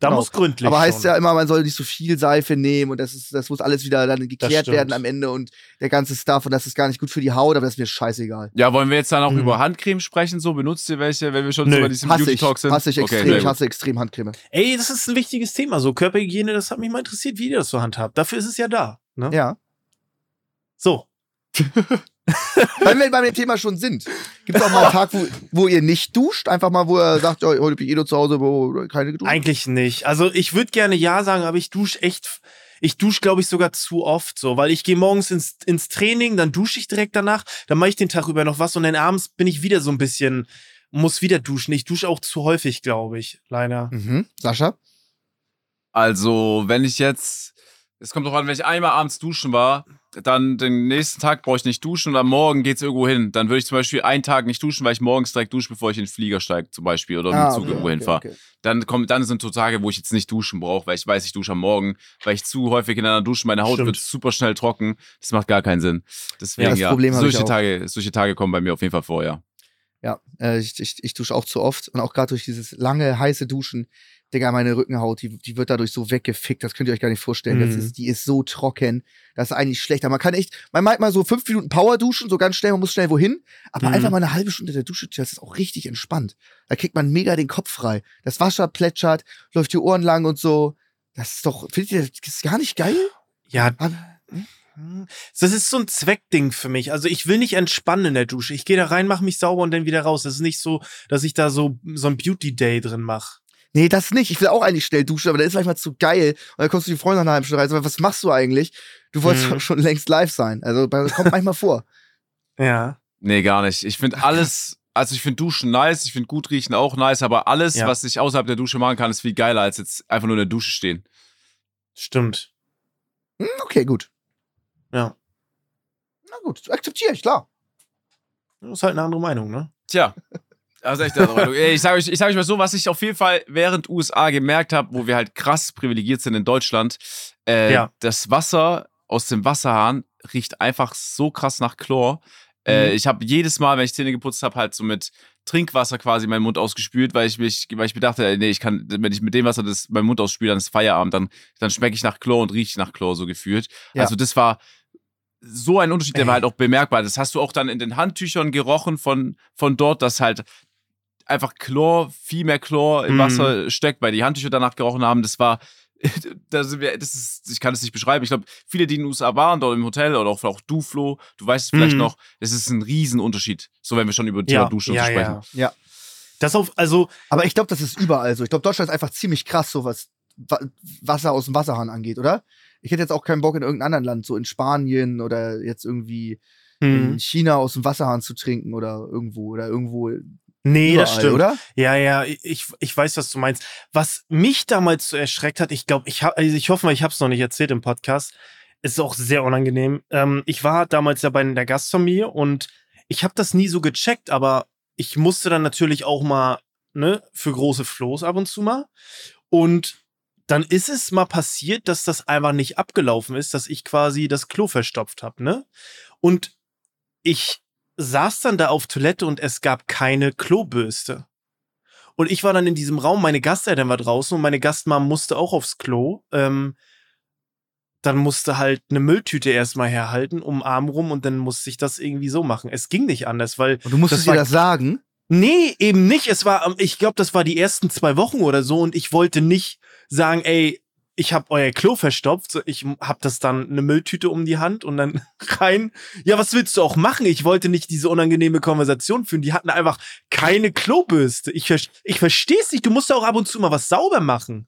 Da Genau. muss gründlich Aber heißt schon. ja immer, man soll nicht so viel Seife nehmen und das, ist, das muss alles wieder dann geklärt stimmt. werden am Ende und der ganze Stuff und das ist gar nicht gut für die Haut, aber das ist mir scheißegal. Ja, wollen wir jetzt dann auch Mhm. über Handcreme sprechen? So, benutzt ihr welche, wenn wir schon bei diesem Beauty Talk sind? hasse ich Okay, extrem, ich hasse extrem Handcreme. Ey, das ist ein wichtiges Thema. So Körperhygiene, das hat mich mal interessiert, wie ihr das so handhabt. Dafür ist es ja da. Ne? Ja. So. Wenn wir bei dem Thema schon sind, gibt es auch mal einen Tag, wo, wo ihr nicht duscht? Einfach mal, wo er sagt, ja, heute bin ich eh nur zu Hause, wo keine geduscht. Eigentlich nicht. Also ich würde gerne ja sagen, aber ich dusche echt. Ich dusche, glaube ich, sogar zu oft so, weil ich gehe morgens ins, ins Training, dann dusche ich direkt danach, dann mache ich den Tag über noch was und dann abends bin ich wieder so ein bisschen, muss wieder duschen. Ich dusche auch zu häufig, glaube ich, leider. Mhm. Sascha? Also, wenn ich jetzt, es kommt drauf an, wenn ich einmal abends duschen war, dann den nächsten Tag brauche ich nicht duschen und am Morgen geht's irgendwo hin. Dann würde ich zum Beispiel einen Tag nicht duschen, weil ich morgens direkt dusche, bevor ich in den Flieger steige, zum Beispiel, oder mit dem Zug irgendwo hinfahre. Ah, okay. Dann kommt, dann sind so Tage, wo ich jetzt nicht duschen brauche, weil ich weiß, ich dusche am Morgen, weil ich zu häufig in einer Dusche, meine Haut Stimmt. wird super schnell trocken. Das macht gar keinen Sinn. Deswegen, das ja, ich solche auch. Tage, solche Tage kommen bei mir auf jeden Fall vor, ja. Ja, äh, ich, ich, ich dusche auch zu oft und auch gerade durch dieses lange, heiße Duschen, Digga, meine Rückenhaut, die, die wird dadurch so weggefickt, das könnt ihr euch gar nicht vorstellen. Das Mhm. ist, die ist so trocken, das ist eigentlich schlechter. Man kann echt, man meint mal so fünf Minuten Power duschen, so ganz schnell, man muss schnell wohin, aber Mhm. einfach mal eine halbe Stunde der Dusche, das ist auch richtig entspannt. Da kriegt man mega den Kopf frei. Das Wasser plätschert, läuft die Ohren lang und so. Das ist doch, findet ihr, das ist gar nicht geil? Ja, Aber- das ist so ein Zweckding für mich. Also ich will nicht entspannen in der Dusche. Ich gehe da rein, mache mich sauber und dann wieder raus. Das ist nicht so, dass ich da so, so ein Beauty-Day drin mache. Nee, das nicht. Ich will auch eigentlich schnell duschen, aber das ist manchmal zu geil. Und dann kommst du die Freunde nach einer halben Stunde rein. so, Was machst du eigentlich? Du wolltest Mhm. schon längst live sein. Also das kommt manchmal vor. Ja. Nee, gar nicht. Ich finde alles, also ich finde Duschen nice, ich finde gut riechen auch nice, aber alles, Ja. was ich außerhalb der Dusche machen kann, ist viel geiler, als jetzt einfach nur in der Dusche stehen. Stimmt. Hm, okay, gut. Ja. Na gut, akzeptiere ich, klar. Das ist halt eine andere Meinung, ne? Tja. Also echt, also, Ey, ich sage euch, ich sag euch mal so, was ich auf jeden Fall während USA gemerkt habe, wo wir halt krass privilegiert sind in Deutschland, äh, Ja. das Wasser aus dem Wasserhahn riecht einfach so krass nach Chlor. Äh, Mhm. ich habe jedes Mal, wenn ich Zähne geputzt habe, halt so mit Trinkwasser quasi meinen Mund ausgespült, weil ich mich, weil ich mir dachte, nee, ich kann, wenn ich mit dem Wasser das meinen Mund ausspüle, dann ist Feierabend, dann, dann schmecke ich nach Chlor und rieche nach Chlor so gefühlt. Ja. Also das war so ein Unterschied, der war halt auch bemerkbar. Das hast du auch dann in den Handtüchern gerochen von, von dort, dass halt einfach Chlor, viel mehr Chlor im Mhm. Wasser steckt, weil die Handtücher danach gerochen haben. Das war, da sind wir, das ist, ich kann es nicht beschreiben. Ich glaube, viele, die in den USA waren, dort im Hotel oder auch, auch du, Flo, du weißt es vielleicht Mhm. noch, es ist ein Riesenunterschied. So, wenn wir schon über Thema Duschen und so sprechen. Ja. Das auf, also, Aber ich glaube, das ist überall so. Ich glaube, Deutschland ist einfach ziemlich krass, so was Wa- Wasser aus dem Wasserhahn angeht, oder? Ich hätte jetzt auch keinen Bock in irgendeinem anderen Land, so in Spanien oder jetzt irgendwie hm. in China aus dem Wasserhahn zu trinken oder irgendwo oder irgendwo nee, überall, das stimmt. oder? Ja, ja, ich, ich weiß, was du meinst. Was mich damals so erschreckt hat, ich glaube, ich, hab, also ich hoffe mal, ich habe es noch nicht erzählt im Podcast, ist auch sehr unangenehm. Ähm, ich war damals ja bei der Gastfamilie und ich habe das nie so gecheckt, aber ich musste dann natürlich auch mal ne, für große Floß ab und zu mal. Und dann ist es mal passiert, dass das einfach nicht abgelaufen ist, dass ich quasi das Klo verstopft habe, ne? Und ich saß dann da auf Toilette und es gab keine Klobürste. Und ich war dann in diesem Raum, meine Gasteltern war draußen und meine Gastmam musste auch aufs Klo. Ähm, dann musste halt eine Mülltüte erstmal herhalten, um Arm rum und dann musste ich das irgendwie so machen. Es ging nicht anders, weil Und du musstest dir das sagen. Nee, eben nicht. Es war, ähm, ich glaube, das war die ersten zwei Wochen oder so und ich wollte nicht sagen, ey, ich habe euer Klo verstopft. So, Ich habe das dann eine Mülltüte um die Hand und dann rein. Ja, was willst du auch machen? Ich wollte nicht diese unangenehme Konversation führen. Die hatten einfach keine Klobürste. Ich, ich verstehe es nicht. Du musst ja auch ab und zu mal was sauber machen.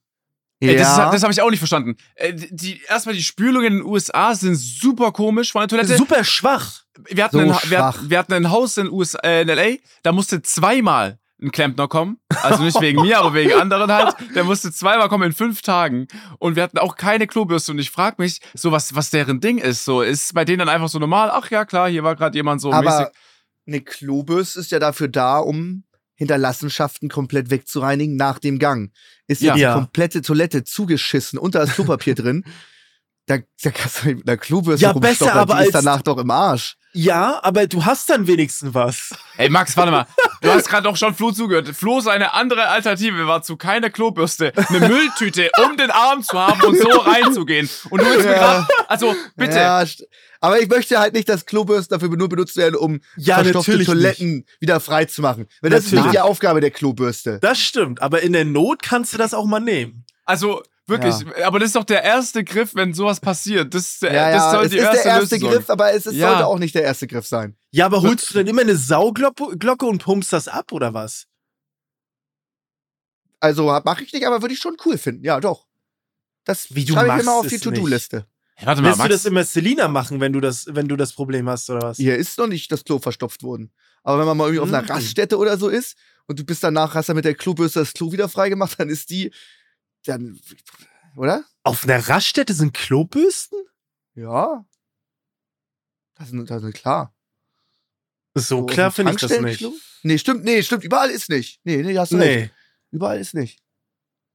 Ey, das, das habe ich auch nicht verstanden. Äh, die, erstmal die Spülungen in den USA sind super komisch von der Toilette. Super schwach. wir hatten, So ein, wir, schwach. hatten- wir hatten ein Haus in, USA, äh, in LA, da musste zweimal ein Klempner kommen. Also nicht wegen mir, aber wegen anderen halt. Der musste zweimal kommen in fünf Tagen. Und wir hatten auch keine Klobürste. Und ich frage mich, so was, was deren Ding ist. So, ist bei denen dann einfach so normal, ach ja, klar, hier war gerade jemand so mäßig. Aber eine Klobürste ist ja dafür da, um Hinterlassenschaften komplett wegzureinigen nach dem Gang. Ist ja, Ja. die Ja. komplette Toilette zugeschissen und da ist Klopapier drin. Da, da kannst du mit einer Klobürste Ja, besser aber die ist als- danach doch im Arsch. Ja, aber du hast dann wenigstens was. Ey, Max, warte mal. Du hast gerade auch schon Flo zugehört. Flo seine andere Alternative war zu keine Klobürste, eine Mülltüte, um den Arm zu haben und so reinzugehen. Und du willst mir Ja. gerade, also bitte. Ja, aber ich möchte halt nicht, dass Klobürsten dafür nur benutzt werden, um Ja, verstopfte natürlich Toiletten wieder frei zu machen. Weil das ist nicht Natürlich. die Aufgabe der Klobürste. Das stimmt, aber in der Not kannst du das auch mal nehmen. Also wirklich, aber das ist doch der erste Griff, wenn sowas passiert. Das, ist der- Ja, das ja, soll es die ist erste der erste Lösung Griff, aber es ist, Ja. sollte auch nicht der erste Griff sein. Ja, aber holst du denn immer eine Sauglocke Glocke und pumpst das ab oder was? Also mache ich nicht, aber würde ich schon cool finden. Ja, doch. Das Wie, du schreibe ich mal auf die es To-Do-Liste. Hey, warte mal, du Max. das immer Selina machen, wenn du das, wenn du das Problem hast oder was? Hier ist noch nicht das Klo verstopft worden. Aber wenn man mal irgendwie auf einer Mhm. Raststätte oder so ist und du bist danach, hast dann mit der Klobürste das Klo wieder freigemacht, dann ist die, dann, oder? Auf einer Raststätte sind Klobürsten? Ja. Das ist, das ist klar. So auf klar finde ich das nicht. Tankstellenklo? Nee, stimmt, nee, stimmt, überall ist nicht. Nee, nee, hast du recht. Nee. Überall ist nicht.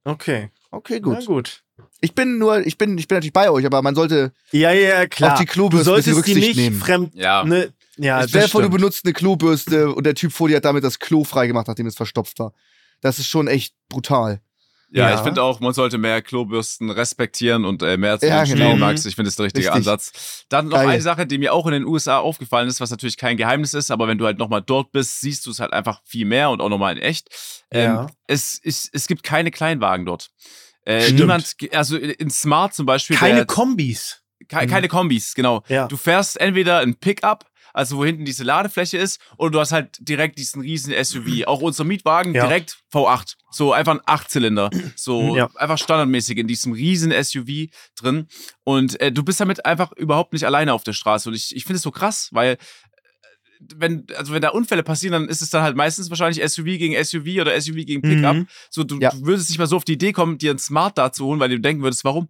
Okay. Okay, Gut. gut. Na gut. Ich bin nur, ich bin, ich bin natürlich bei euch, aber man sollte Ja, ja, klar. auf die du Klobürste bisschen solltest die Rücksicht nicht nehmen. fremd. Ja. Ne, ja, Stell dir das vor, du benutzt eine Klobürste und der Typ vor dir hat damit das Klo freigemacht, nachdem es verstopft war. Das ist schon echt brutal. Ja, Ja. ich finde auch, man sollte mehr Klobürsten respektieren und äh, mehr zu Ja, genau. Max. Ich finde, das ist der richtige Richtig. Ansatz. Dann noch Geil. eine Sache, die mir auch in den USA aufgefallen ist, was natürlich kein Geheimnis ist, aber wenn du halt nochmal dort bist, siehst du es halt einfach viel mehr und auch nochmal in echt. Ähm, Ja. es, es, es gibt keine Kleinwagen dort. Äh, niemand, also in Smart zum Beispiel. Keine der, Kombis. ke keine Kombis, genau. Ja. Du fährst entweder ein Pickup, also wo hinten diese Ladefläche ist, oder du hast halt direkt diesen riesen SUV. Auch unser Mietwagen Ja. direkt V8. So einfach ein Achtzylinder. So Ja. einfach standardmäßig in diesem riesen SUV drin. Und äh, du bist damit einfach überhaupt nicht alleine auf der Straße. Und ich, ich finde es so krass, weil äh, wenn, also wenn da Unfälle passieren, dann ist es dann halt meistens wahrscheinlich SUV gegen SUV oder SUV gegen Pickup. Mhm. So, du, Ja. du würdest nicht mal so auf die Idee kommen, dir ein Smart da zu holen, weil du denken würdest, warum?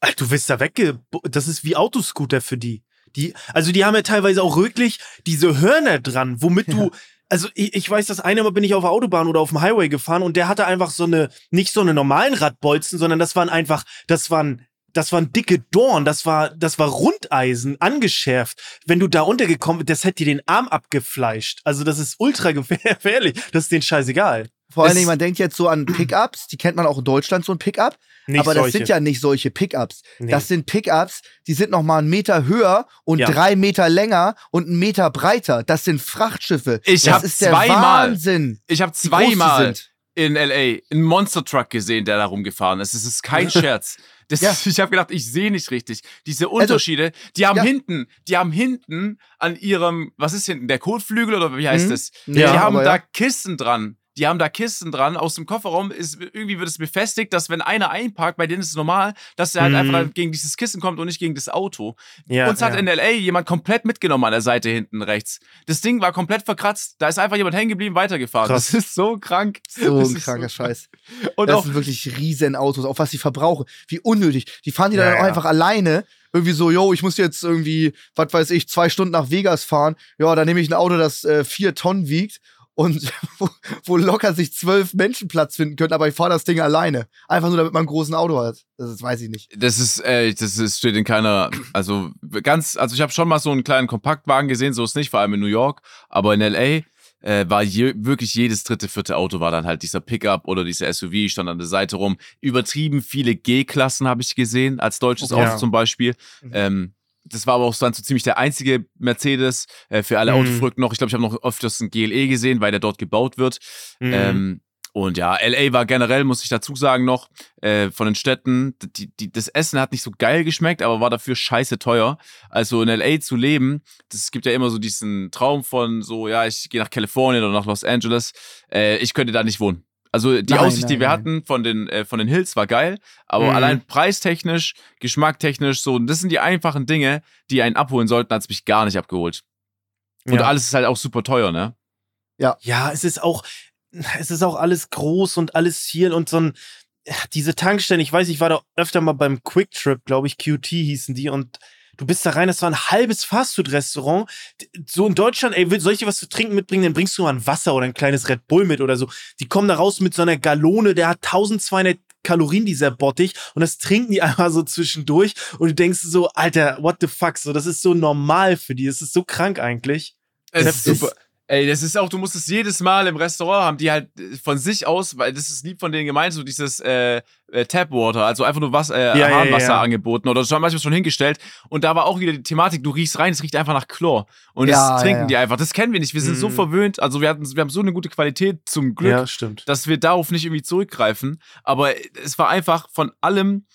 Alter, du wirst da wegge... Das ist wie Autoscooter für die. Die. Also die haben ja teilweise auch wirklich diese Hörner dran, womit du... Also ich, ich weiß, das eine Mal bin ich auf der Autobahn oder auf dem Highway gefahren und der hatte einfach so eine, nicht so eine normalen Radbolzen, sondern das waren einfach, das waren, das waren dicke Dorn, das war, das war Rundeisen, angeschärft. Wenn du da untergekommen das hätte dir den Arm abgefleischt. Also das ist ultra gefährlich. Das ist denen scheißegal. Vor allen Es- Dingen, man denkt jetzt so an Pickups, die kennt man auch in Deutschland, so ein Pickup. Nicht aber das solche. sind ja nicht solche Pickups. Nee. Das sind Pickups, die sind noch mal einen Meter höher und Ja. drei Meter länger und einen Meter breiter. Das sind Frachtschiffe. Ich das hab ist der zweimal- Wahnsinn. Ich habe zweimal in LA einen Monster Truck gesehen, der da rumgefahren ist. Das ist kein Scherz. Das, Ja. Also, Ich habe gedacht, ich sehe nicht richtig. Diese Unterschiede, die haben ja. hinten, die haben hinten an ihrem, was ist hinten, der Kotflügel oder wie heißt Mhm. das? Die haben da ja. Kisten dran. Die haben da Kisten dran. Aus dem Kofferraum ist irgendwie wird es befestigt, dass wenn einer einparkt, bei denen ist es normal, dass der halt Mhm. einfach dann gegen dieses Kissen kommt und nicht gegen das Auto. ja, Uns hat ja. in LA jemand komplett mitgenommen an der Seite hinten rechts. Das Ding war komplett verkratzt. Da ist einfach jemand hängen geblieben, weitergefahren. Krass. Das ist so krank. So Das ein kranker Scheiß. Und das auch sind wirklich riesen Autos, auch was sie verbrauchen. Wie unnötig. Die fahren die dann Ja, auch ja. einfach alleine. Irgendwie so, yo, ich muss jetzt irgendwie, was weiß ich, zwei Stunden nach Vegas fahren. Ja, dann nehme ich ein Auto, das äh, vier Tonnen wiegt und wo, wo locker sich zwölf Menschen Platz finden können, aber ich fahre das Ding alleine. Einfach nur, damit man ein großes Auto hat. Das ist, weiß ich nicht. Das ist, äh, das ist, steht in keiner, also ganz, also ich habe schon mal so einen kleinen Kompaktwagen gesehen, so ist nicht, vor allem in New York, aber in LA äh, war je, wirklich jedes dritte, vierte Auto war dann halt dieser Pickup oder dieser SUV, stand an der Seite rum. Übertrieben viele G-Klassen habe ich gesehen, als deutsches Okay. Auto zum Beispiel. Mhm. Ähm, das war aber auch dann so ziemlich der einzige Mercedes äh, für alle Mhm. Autoverrückten noch. Ich glaube, ich habe noch öfters einen GLE gesehen, weil der dort gebaut wird. Mhm. Ähm, und ja, LA war generell, muss ich dazu sagen noch, äh, von den Städten, die, die, das Essen hat nicht so geil geschmeckt, aber war dafür scheiße teuer. Also in LA zu leben, das gibt ja immer so diesen Traum von so, ja, ich gehe nach Kalifornien oder nach Los Angeles. Äh, ich könnte da nicht wohnen. Also die Nein, Aussicht, die nein, wir nein. hatten von den, äh, von den Hills war geil, aber Mhm. allein preistechnisch, geschmacktechnisch, so, das sind die einfachen Dinge, die einen abholen sollten, hat es mich gar nicht abgeholt. Und Ja. alles ist halt auch super teuer, ne? Ja, es ist auch, es ist auch alles groß und alles hier und so ein, ja, diese Tankstellen, ich weiß, ich war da öfter mal beim Quick Trip, glaube ich, QT hießen die und du bist da rein, das war ein halbes Fastfood-Restaurant. So in Deutschland, ey, soll ich dir was zu trinken mitbringen, dann bringst du mal ein Wasser oder ein kleines Red Bull mit oder so. Die kommen da raus mit so einer Galone, der hat 1200 Kalorien, dieser Bottich, und das trinken die einfach so zwischendurch und du denkst so, Alter, what the fuck, so, das ist so normal für die, das ist so krank eigentlich. Es ist super. Ey, das ist auch, du musst es jedes Mal im Restaurant haben, die halt äh, von sich aus, weil das ist lieb von denen gemeint, so dieses äh, äh, Tapwater, also einfach nur Wasser, äh, Ja, ja, Hahnwasser ja. angeboten oder schon manchmal schon hingestellt. Und da war auch wieder die Thematik, du riechst rein, es riecht einfach nach Chlor. Und Ja, das trinken ja, ja. die einfach. Das kennen wir nicht. Wir sind so Mhm. verwöhnt. Also wir hatten, wir haben so eine gute Qualität zum Glück, Ja, stimmt. dass wir darauf nicht irgendwie zurückgreifen. Aber es war einfach von allem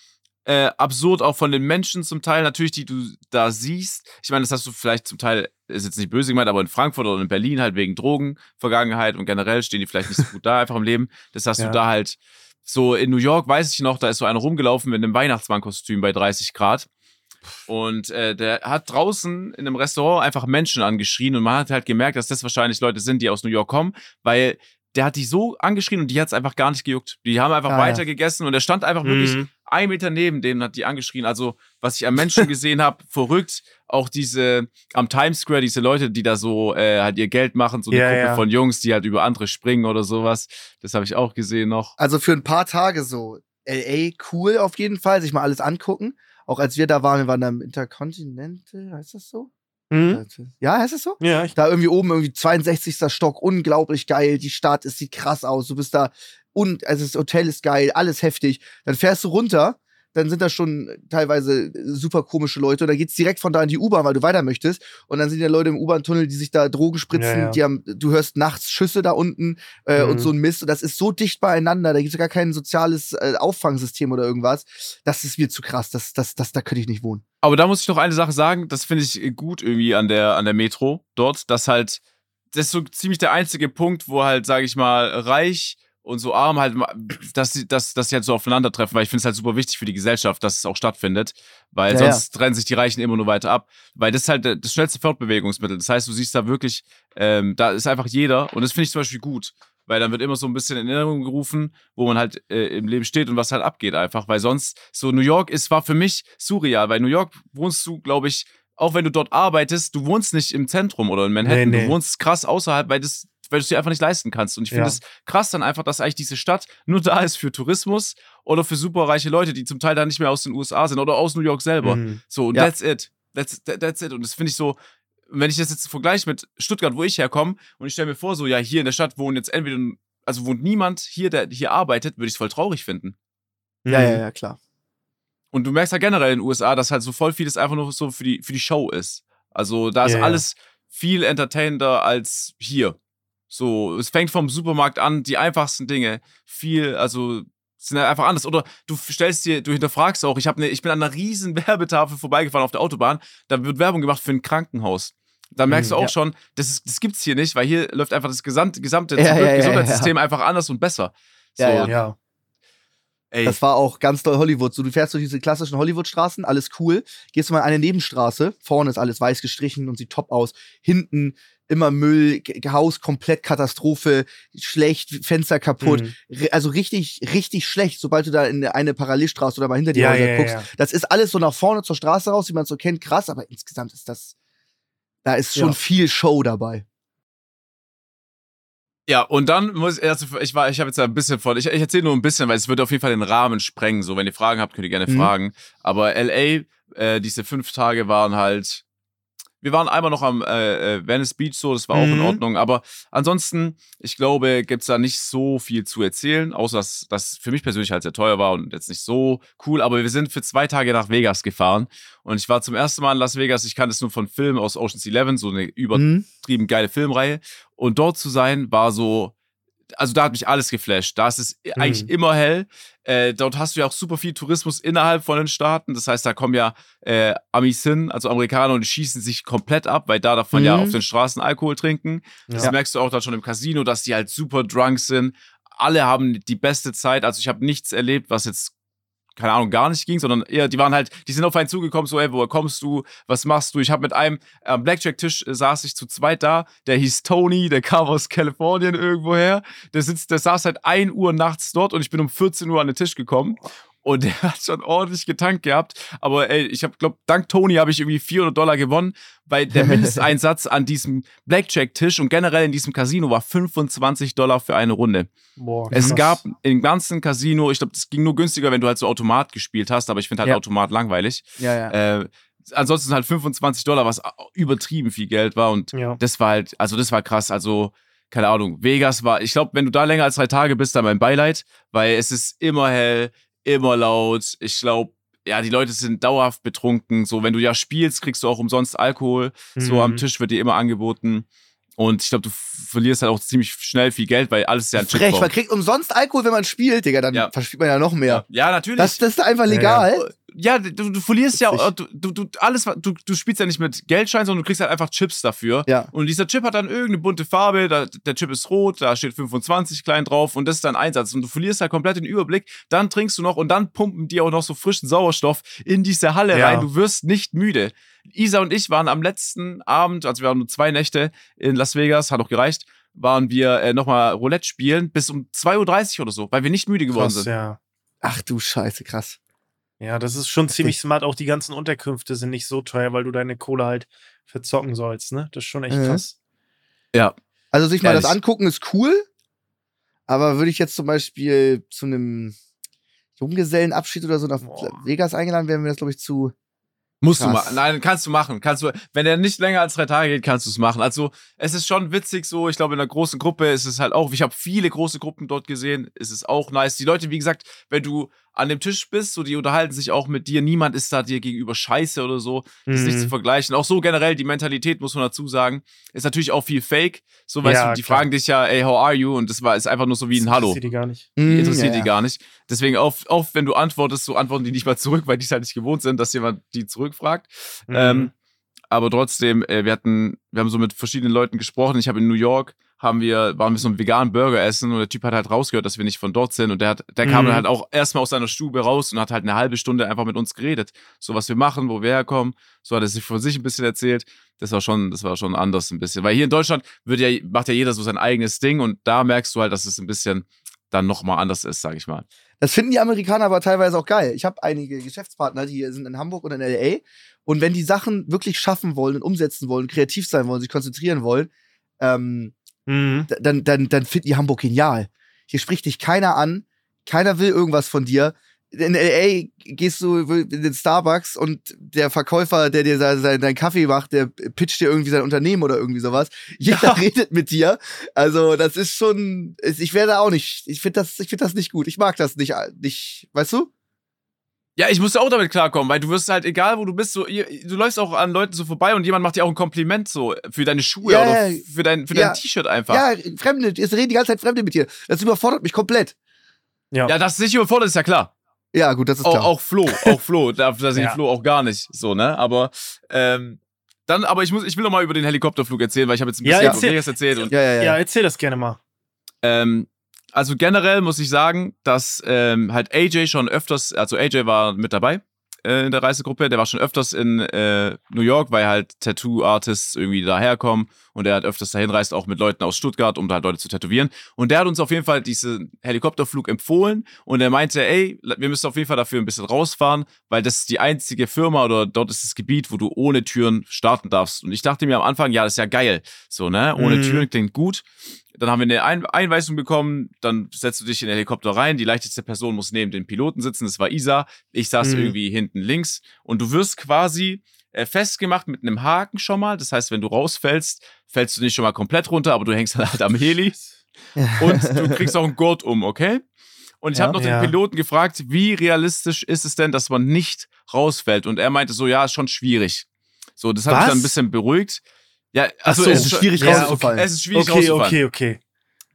äh, absurd, auch von den Menschen zum Teil, natürlich, die du da siehst. Ich meine, das hast du vielleicht zum Teil, ist jetzt nicht böse gemeint, aber in Frankfurt oder in Berlin halt wegen Drogenvergangenheit und generell stehen die vielleicht nicht so gut da einfach im Leben. Das hast Ja. du da halt so in New York, weiß ich noch, da ist so einer rumgelaufen mit einem Weihnachtsmannkostüm bei 30 Grad. Und äh, der hat draußen in einem Restaurant einfach Menschen angeschrien und man hat halt gemerkt, dass das wahrscheinlich Leute sind, die aus New York kommen, weil der hat die so angeschrien und die hat es einfach gar nicht gejuckt. Die haben einfach Ah, weiter ja. gegessen und er stand einfach wirklich Mhm. Ein Meter neben denen, hat die angeschrien. Also, was ich am Menschen gesehen habe, verrückt. Auch diese am Times Square, diese Leute, die da so äh, halt ihr Geld machen, so eine Ja, Gruppe ja. von Jungs, die halt über andere springen oder sowas. Das habe ich auch gesehen noch. Also für ein paar Tage so. LA cool auf jeden Fall, sich mal alles angucken. Auch als wir da waren, wir waren da im Intercontinental, heißt das so? Mhm. Ja, heißt das so? Ja, ich, Da irgendwie oben, irgendwie 62. Stock, unglaublich geil. Die Stadt, es sieht krass aus. Du bist da und also das Hotel ist geil, alles heftig. Dann fährst du runter, dann sind da schon teilweise super komische Leute und dann geht's direkt von da in die U-Bahn, weil du weiter möchtest. Und dann sind ja Leute im U-Bahn-Tunnel, die sich da Drogen spritzen, Ja, ja. die haben, du hörst nachts Schüsse da unten äh, Mhm. und so ein Mist. Und das ist so dicht beieinander, da gibt's ja gar kein soziales äh, Auffangsystem oder irgendwas. Das ist mir zu krass. Das, das, das, da könnte ich nicht wohnen. Aber da muss ich noch eine Sache sagen, das finde ich gut irgendwie an der, an der Metro dort, dass halt, das ist so ziemlich der einzige Punkt, wo halt, sage ich mal, reich und so arm halt, dass sie, dass, dass sie halt so aufeinandertreffen, weil ich finde es halt super wichtig für die Gesellschaft, dass es auch stattfindet, weil Ja, sonst trennen sich die Reichen immer nur weiter ab, weil das ist halt der- das schnellste Fortbewegungsmittel. Das heißt, du siehst da wirklich, ähm, da ist einfach jeder und das finde ich zum Beispiel gut, weil dann wird immer so ein bisschen in Erinnerung gerufen, wo man halt äh, im Leben steht und was halt abgeht einfach, weil sonst so New York ist war für mich surreal, weil New York wohnst du, glaube ich, auch wenn du dort arbeitest, du wohnst nicht im Zentrum oder in Manhattan, Nee, nee. du wohnst krass außerhalb, weil das weil du es dir einfach nicht leisten kannst. Und ich finde Ja. es krass dann einfach, dass eigentlich diese Stadt nur da ist für Tourismus oder für superreiche Leute, die zum Teil dann nicht mehr aus den USA sind oder aus New York selber. Mhm. So, und Ja. that's it. That's, that, that's it. Und das finde ich so, wenn ich das jetzt vergleiche mit Stuttgart, wo ich herkomme, und ich stelle mir vor, so, ja, hier in der Stadt wohnen jetzt entweder, also wohnt niemand hier, der hier arbeitet, würde ich es voll traurig finden. Ja, Mhm. ja, ja, klar. Und du merkst ja generell in den USA, dass halt so voll vieles einfach nur so für die, für die Show ist. Also da ist Ja, ja. alles viel entertainender als hier. So, es fängt vom Supermarkt an, die einfachsten Dinge, viel, also sind halt einfach anders. Oder du stellst dir, du hinterfragst auch, ich, hab ne, ich bin an einer riesen Werbetafel vorbeigefahren auf der Autobahn, da wird Werbung gemacht für ein Krankenhaus. Da merkst du auch ja. schon, das, ist, das gibt's hier nicht, weil hier läuft einfach das gesamte, gesamte Ja, ja, ja, ja, Gesundheitssystem einfach anders und besser. So, Ja, ja. Ja. ey, Das war auch ganz doll Hollywood. So, du fährst durch diese klassischen Hollywood-Straßen, alles cool. Gehst du mal in eine Nebenstraße, vorne ist alles weiß gestrichen und sieht top aus. Hinten immer Müll, Haus komplett Katastrophe, schlecht, Fenster kaputt. Mhm. Also richtig, richtig schlecht, sobald du da in eine Parallelstraße oder mal hinter die Ja, Häuser ja, guckst. ja. Das ist alles so nach vorne zur Straße raus, wie man es so kennt, krass, aber insgesamt ist das, da ist schon Ja. viel Show dabei. Ja, und dann muss ich, also ich war, ich habe jetzt ein bisschen von, ich, ich erzähle nur ein bisschen, weil es würde auf jeden Fall den Rahmen sprengen. So, wenn ihr Fragen habt, könnt ihr gerne Mhm. fragen. Aber LA, äh, diese fünf Tage waren halt. Wir waren einmal noch am äh, äh, Venice Beach, so, das war auch in Mhm. Ordnung. Aber ansonsten, ich glaube, gibt's da nicht so viel zu erzählen, außer dass das für mich persönlich halt sehr teuer war und jetzt nicht so cool. Aber wir sind für zwei Tage nach Vegas gefahren und ich war zum ersten Mal in Las Vegas. Ich kannte es nur von Filmen aus Ocean's Eleven, so eine Mhm. übertrieben geile Filmreihe. Und dort zu sein, war so, also da hat mich alles geflasht. Da ist es eigentlich immer hell. Äh, dort hast du ja auch super viel Tourismus innerhalb von den Staaten. Das heißt, da kommen ja äh, Amis hin, also Amerikaner, und die schießen sich komplett ab, weil da darf man ja Mhm. auf den Straßen Alkohol trinken. Das Ja. merkst du auch dann schon im Casino, dass die halt super drunk sind. Alle haben die beste Zeit. Also ich habe nichts erlebt, was jetzt keine Ahnung, gar nicht ging, sondern eher, die waren halt, die sind auf einen zugekommen, so, ey, woher kommst du, was machst du? Ich habe mit einem am Blackjack-Tisch äh, saß ich zu zweit da, der hieß Tony, der kam aus Kalifornien irgendwoher, der sitzt, der saß halt 1 Uhr nachts dort und ich bin um 14 Uhr an den Tisch gekommen und der hat schon ordentlich getankt gehabt. Aber ey, ich habe, glaube, dank Tony habe ich irgendwie 400 Dollar gewonnen, weil der Mindesteinsatz an diesem Blackjack-Tisch und generell in diesem Casino war 25 Dollar für eine Runde. Boah, Es gab im ganzen Casino, ich glaube, das ging nur günstiger, wenn du halt so Automat gespielt hast, aber ich finde halt Ja. Automat langweilig. Ja, ja. Äh, ansonsten halt 25 Dollar, was übertrieben viel Geld war und Ja. das war halt, also das war krass. Also, keine Ahnung, Vegas war, ich glaube, wenn du da länger als drei Tage bist, dann mein Beileid, weil es ist immer hell, immer laut. Ich glaube, ja, die Leute sind dauerhaft betrunken. So, wenn du ja spielst, kriegst du auch umsonst Alkohol. So Mhm. am Tisch wird dir immer angeboten. Und ich glaube, du verlierst halt auch ziemlich schnell viel Geld, weil alles ist ja ein Frech, man kriegt umsonst Alkohol, wenn man spielt, Digga, dann Ja. verspielt man ja noch mehr. Ja, natürlich. Das, das ist einfach Ja, legal. Ja, du, du verlierst ja, Witzig. du, du, du, alles, du, du spielst ja nicht mit Geldschein, sondern du kriegst halt einfach Chips dafür. Ja. Und dieser Chip hat dann irgendeine bunte Farbe, da, der Chip ist rot, da steht 25 klein drauf und das ist dein Einsatz. Und du verlierst halt komplett den Überblick, dann trinkst du noch und dann pumpen die auch noch so frischen Sauerstoff in diese Halle Ja. rein. Du wirst nicht müde. Isa und ich waren am letzten Abend, also wir waren nur zwei Nächte in Las Vegas, hat auch gereicht, waren wir äh, nochmal Roulette spielen bis um 2.30 Uhr oder so, weil wir nicht müde geworden Krass, sind. ja. Ach du Scheiße, krass. Ja, das ist schon ziemlich smart. Auch die ganzen Unterkünfte sind nicht so teuer, weil du deine Kohle halt verzocken sollst, ne? Das ist schon echt Mhm. krass. Also sich mal das Ehrlich. angucken ist cool, aber würde ich jetzt zum Beispiel zu einem Junggesellenabschied oder so nach Boah. Vegas eingeladen, wären wir das, glaube ich, zu. Musst du Krass. machen. Nein, kannst du machen. Kannst du, wenn der nicht länger als drei Tage geht, kannst du es machen. Also, es ist schon witzig so. Ich glaube, in einer großen Gruppe ist es halt auch, ich habe viele große Gruppen dort gesehen, ist es auch nice. Die Leute, wie gesagt, wenn du an dem Tisch bist, so, die unterhalten sich auch mit dir. Niemand ist da dir gegenüber scheiße oder so. Das ist nicht Mhm. zu vergleichen. Auch so generell, die Mentalität, muss man dazu sagen, ist natürlich auch viel Fake. So, weißt Ja, du, die klar. fragen dich ja, ey, how are you? Und das war, ist einfach nur so wie ein Hallo. Interessiert die gar nicht. Die Mm, interessiert ja, die ja. gar nicht. Deswegen oft, oft, wenn du antwortest, so antworten die nicht mal zurück, weil die es halt nicht gewohnt sind, dass jemand die zurückfragt. Mhm. Ähm, aber trotzdem, äh, wir hatten, wir haben so mit verschiedenen Leuten gesprochen. Ich habe in New York, haben wir, waren wir so einen veganen Burger essen und der Typ hat halt rausgehört, dass wir nicht von dort sind. Und der hat, der kam Mhm. dann halt auch erstmal aus seiner Stube raus und hat halt eine halbe Stunde einfach mit uns geredet. So was wir machen, wo wir herkommen. So hat er sich von sich ein bisschen erzählt. Das war schon, das war schon anders ein bisschen. Weil hier in Deutschland wird ja, macht ja jeder so sein eigenes Ding und da merkst du halt, dass es ein bisschen dann nochmal anders ist, sag ich mal. Das finden die Amerikaner aber teilweise auch geil. Ich habe einige Geschäftspartner, die sind in Hamburg und in LA. Und wenn die Sachen wirklich schaffen wollen und umsetzen wollen, kreativ sein wollen, sich konzentrieren wollen, ähm, Mhm. dann, dann, dann finden die Hamburg genial. Hier spricht dich keiner an, keiner will irgendwas von dir. In LA gehst du in den Starbucks und der Verkäufer, der dir sein, sein, deinen Kaffee macht, der pitcht dir irgendwie sein Unternehmen oder irgendwie sowas. Jeder Ja. redet mit dir. Also, das ist schon, ich werde auch nicht, ich finde das, ich finde das nicht gut. Ich mag das nicht, nicht, weißt du? Ja, ich musste auch damit klarkommen, weil du wirst halt, egal wo du bist, so, du läufst auch an Leuten so vorbei und jemand macht dir auch ein Kompliment so für deine Schuhe Ja, oder ja. für dein, für Ja. dein T-Shirt einfach. Ja, Fremde, es reden die ganze Zeit Fremde mit dir. Das überfordert mich komplett. Ja. Ja, dass es dich überfordert, ist ja klar. Ja, gut, das ist Auch, klar. auch Flo, auch Flo, da, da sehe ich Ja. Flo auch gar nicht so, ne? Aber ähm, dann, aber ich muss, ich will noch mal über den Helikopterflug erzählen, weil ich habe jetzt ein Ja, bisschen erzähl. Vegas erzählt und ja, ja, ja. Ja, erzähl das gerne mal. Ähm, also generell muss ich sagen, dass ähm, halt AJ schon öfters, also AJ war mit dabei äh, in der Reisegruppe, der war schon öfters in äh, New York, weil halt Tattoo-Artists irgendwie daherkommen und er hat öfters dahin reist, auch mit Leuten aus Stuttgart, um da halt Leute zu tätowieren. Und der hat uns auf jeden Fall diesen Helikopterflug empfohlen und er meinte, ey, wir müssen auf jeden Fall dafür ein bisschen rausfahren, weil das ist die einzige Firma oder dort ist das Gebiet, wo du ohne Türen starten darfst. Und ich dachte mir am Anfang, ja, das ist ja geil, so, ne? Ohne Mhm. Türen klingt gut. Dann haben wir eine Ein Einweisung bekommen, dann setzt du dich in den Helikopter rein. Die leichteste Person muss neben den Piloten sitzen, das war Isa. Ich saß Mhm. irgendwie hinten links und du wirst quasi äh, festgemacht mit einem Haken schon mal. Das heißt, wenn du rausfällst, fällst du nicht schon mal komplett runter, aber du hängst halt am Heli und du kriegst auch einen Gurt um, okay? Und ich Ja. habe noch Ja. den Piloten gefragt, wie realistisch ist es denn, dass man nicht rausfällt? Und er meinte so, ja, ist schon schwierig. So, das hat mich Was? dann ein bisschen beruhigt. Ja, also so, es ist schwierig ja, rauszufallen. Es ist schwierig Okay, rauszufallen. okay, okay.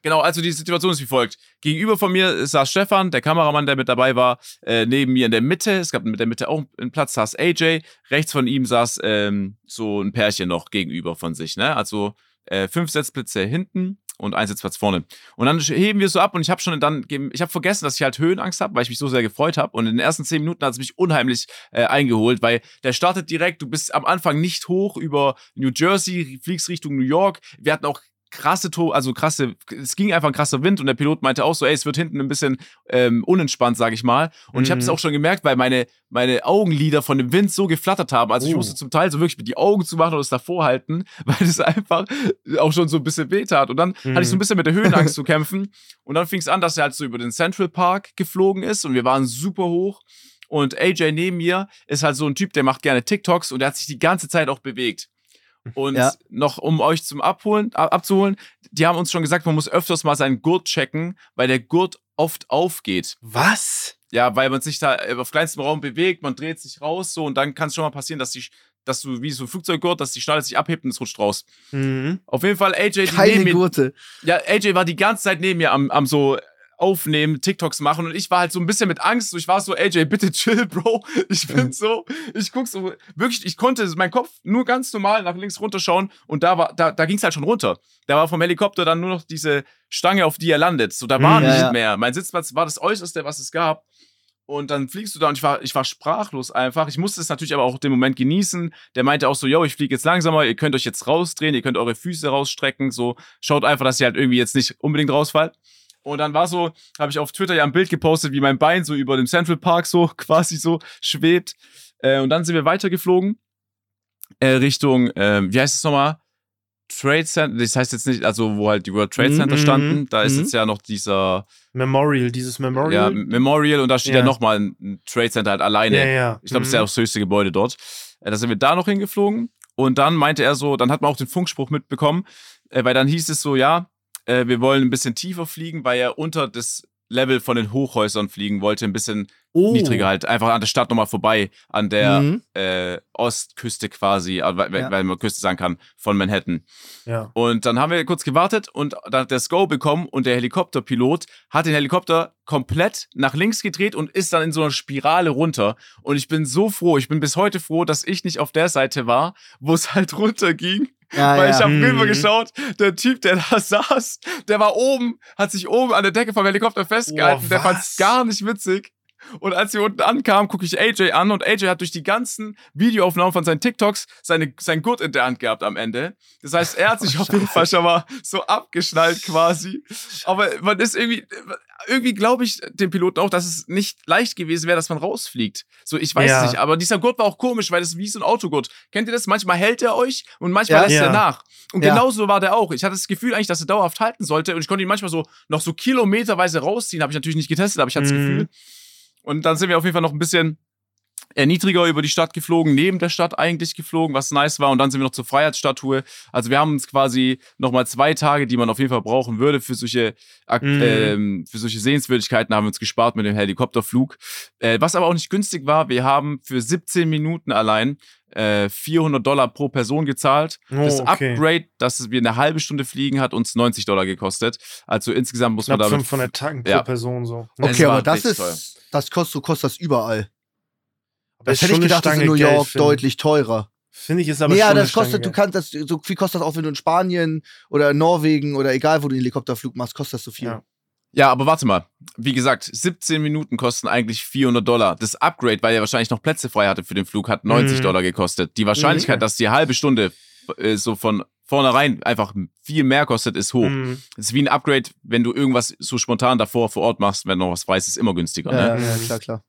Genau, also die Situation ist wie folgt. Gegenüber von mir saß Stefan, der Kameramann, der mit dabei war, äh, neben mir in der Mitte. Es gab mit der Mitte auch einen Platz, saß AJ. Rechts von ihm saß ähm, so ein Pärchen noch gegenüber von sich. Ne? Also äh, fünf Sitzplätze hinten und ein Sitzplatz vorne. Und dann heben wir so ab und ich habe schon dann, ich habe vergessen, dass ich halt Höhenangst habe, weil ich mich so sehr gefreut habe. Und in den ersten zehn Minuten hat es mich unheimlich äh, eingeholt, weil der startet direkt, du bist am Anfang nicht hoch über New Jersey, fliegst Richtung New York. Wir hatten auch krasse, to also krasse, es ging einfach ein krasser Wind und der Pilot meinte auch so, ey, es wird hinten ein bisschen ähm, unentspannt, sag ich mal. Und mhm. ich habe es auch schon gemerkt, weil meine, meine Augenlider von dem Wind so geflattert haben. Also oh. ich musste zum Teil so wirklich mit die Augen zu machen und es davor halten, weil es einfach auch schon so ein bisschen weh tat. Und dann mhm. hatte ich so ein bisschen mit der Höhenangst zu kämpfen. Und dann fing es an, dass er halt so über den Central Park geflogen ist und wir waren super hoch. Und AJ neben mir ist halt so ein Typ, der macht gerne TikToks und der hat sich die ganze Zeit auch bewegt. Und ja. noch, um euch zum Abholen, abzuholen, die haben uns schon gesagt, man muss öfters mal seinen Gurt checken, weil der Gurt oft aufgeht. Was? Ja, weil man sich da auf kleinstem Raum bewegt, man dreht sich raus so und dann kann es schon mal passieren, dass die dass du wie so ein Flugzeuggurt, dass die Schnalle sich abhebt und es rutscht raus. Mhm. Auf jeden Fall AJ, Keine neben mir, Gurte. Ja, AJ war die ganze Zeit neben mir am, am so aufnehmen, TikToks machen und ich war halt so ein bisschen mit Angst. So, ich war so, AJ, bitte chill, Bro. Ich bin so, ich guck so, wirklich, ich konnte meinen Kopf nur ganz normal nach links runterschauen und da war, da, da ging es halt schon runter. Da war vom Helikopter dann nur noch diese Stange, auf die er landet. So, da war ja, nicht ja. mehr. Mein Sitzplatz war das Äußerste, was es gab. Und dann fliegst du da und ich war, ich war sprachlos einfach. Ich musste es natürlich aber auch den Moment genießen. Der meinte auch so, yo, ich fliege jetzt langsamer, ihr könnt euch jetzt rausdrehen, ihr könnt eure Füße rausstrecken. So, schaut einfach, dass ihr halt irgendwie jetzt nicht unbedingt rausfallt. Und dann war so, habe ich auf Twitter ja ein Bild gepostet, wie mein Bein so über dem Central Park so quasi so schwebt. Äh, und dann sind wir weitergeflogen äh, Richtung, äh, wie heißt es nochmal? Trade Center, das heißt jetzt nicht, also wo halt die World Trade Center mhm, standen, da ist mhm. jetzt ja noch dieser Memorial, dieses Memorial. Ja, Memorial und da steht ja, ja nochmal ein Trade Center halt alleine. Ja, ja. Ich glaube, mhm. das ist ja auch das höchste Gebäude dort. Äh, da sind wir da noch hingeflogen und dann meinte er so, dann hat man auch den Funkspruch mitbekommen, äh, weil dann hieß es so, ja, äh, wir wollen ein bisschen tiefer fliegen, weil er unter das Level von den Hochhäusern fliegen wollte, ein bisschen oh. niedriger halt, einfach an der Stadt nochmal vorbei, an der mhm. äh, Ostküste quasi, äh, weil, ja. weil, man Küste sagen kann, von Manhattan. Ja. Und dann haben wir kurz gewartet und dann hat der Go bekommen und der Helikopterpilot hat den Helikopter komplett nach links gedreht und ist dann in so einer Spirale runter. Und ich bin so froh, ich bin bis heute froh, dass ich nicht auf der Seite war, wo es halt runter ging ja, Weil ja. ich habe hm. rüber geschaut, der Typ, der da saß, der war oben, hat sich oben an der Decke vom Helikopter festgehalten. Boah, der fand's gar nicht witzig. Und als wir unten ankamen, gucke ich AJ an und AJ hat durch die ganzen Videoaufnahmen von seinen TikToks seine, sein Gurt in der Hand gehabt am Ende. Das heißt, er hat sich auf jeden Fall schon mal so abgeschnallt quasi. Aber man ist irgendwie, irgendwie glaube ich dem Piloten auch, dass es nicht leicht gewesen wäre, dass man rausfliegt. So, ich weiß ja. nicht. Aber dieser Gurt war auch komisch, weil das ist wie so ein Autogurt. Kennt ihr das? Manchmal hält er euch und manchmal ja. lässt ja. er nach. Und genauso war der auch. Ich hatte das Gefühl eigentlich, dass er dauerhaft halten sollte und ich konnte ihn manchmal so noch so kilometerweise rausziehen. Habe ich natürlich nicht getestet, aber ich hatte das mhm. Gefühl. Und dann sind wir auf jeden Fall noch ein bisschen niedriger über die Stadt geflogen, neben der Stadt eigentlich geflogen, was nice war. Und dann sind wir noch zur Freiheitsstatue. Also wir haben uns quasi nochmal zwei Tage, die man auf jeden Fall brauchen würde für solche, mhm. ähm, für solche Sehenswürdigkeiten, haben wir uns gespart mit dem Helikopterflug. Äh, was aber auch nicht günstig war, wir haben für 17 Minuten allein äh, 400 Dollar pro Person gezahlt. Oh, das okay. Upgrade, dass wir eine halbe Stunde fliegen, hat uns 90 Dollar gekostet. Also insgesamt muss Knapp man damit... 500 Tacken pro ja. Person so. Okay, aber das ist... Teuer. Das kostet, so kostet das überall. Aber das hätte ich gedacht, das ist in New York Geld, deutlich teurer. Finde ich ist aber nee, schon Ja, das kostet, du kannst das, so viel kostet das auch, wenn du in Spanien oder in Norwegen oder egal, wo du einen Helikopterflug machst, kostet das so viel. Ja. Ja, aber warte mal. Wie gesagt, 17 Minuten kosten eigentlich 400 Dollar. Das Upgrade, weil er wahrscheinlich noch Plätze frei hatte für den Flug, hat 90 mhm. Dollar gekostet. Die Wahrscheinlichkeit, mhm. dass die halbe Stunde äh, so von vornherein einfach viel mehr kostet, ist hoch. Mhm. Das ist wie ein Upgrade, wenn du irgendwas so spontan davor vor Ort machst, wenn noch was frei ist, ist immer günstiger. Ja, ne? ja klar, klar.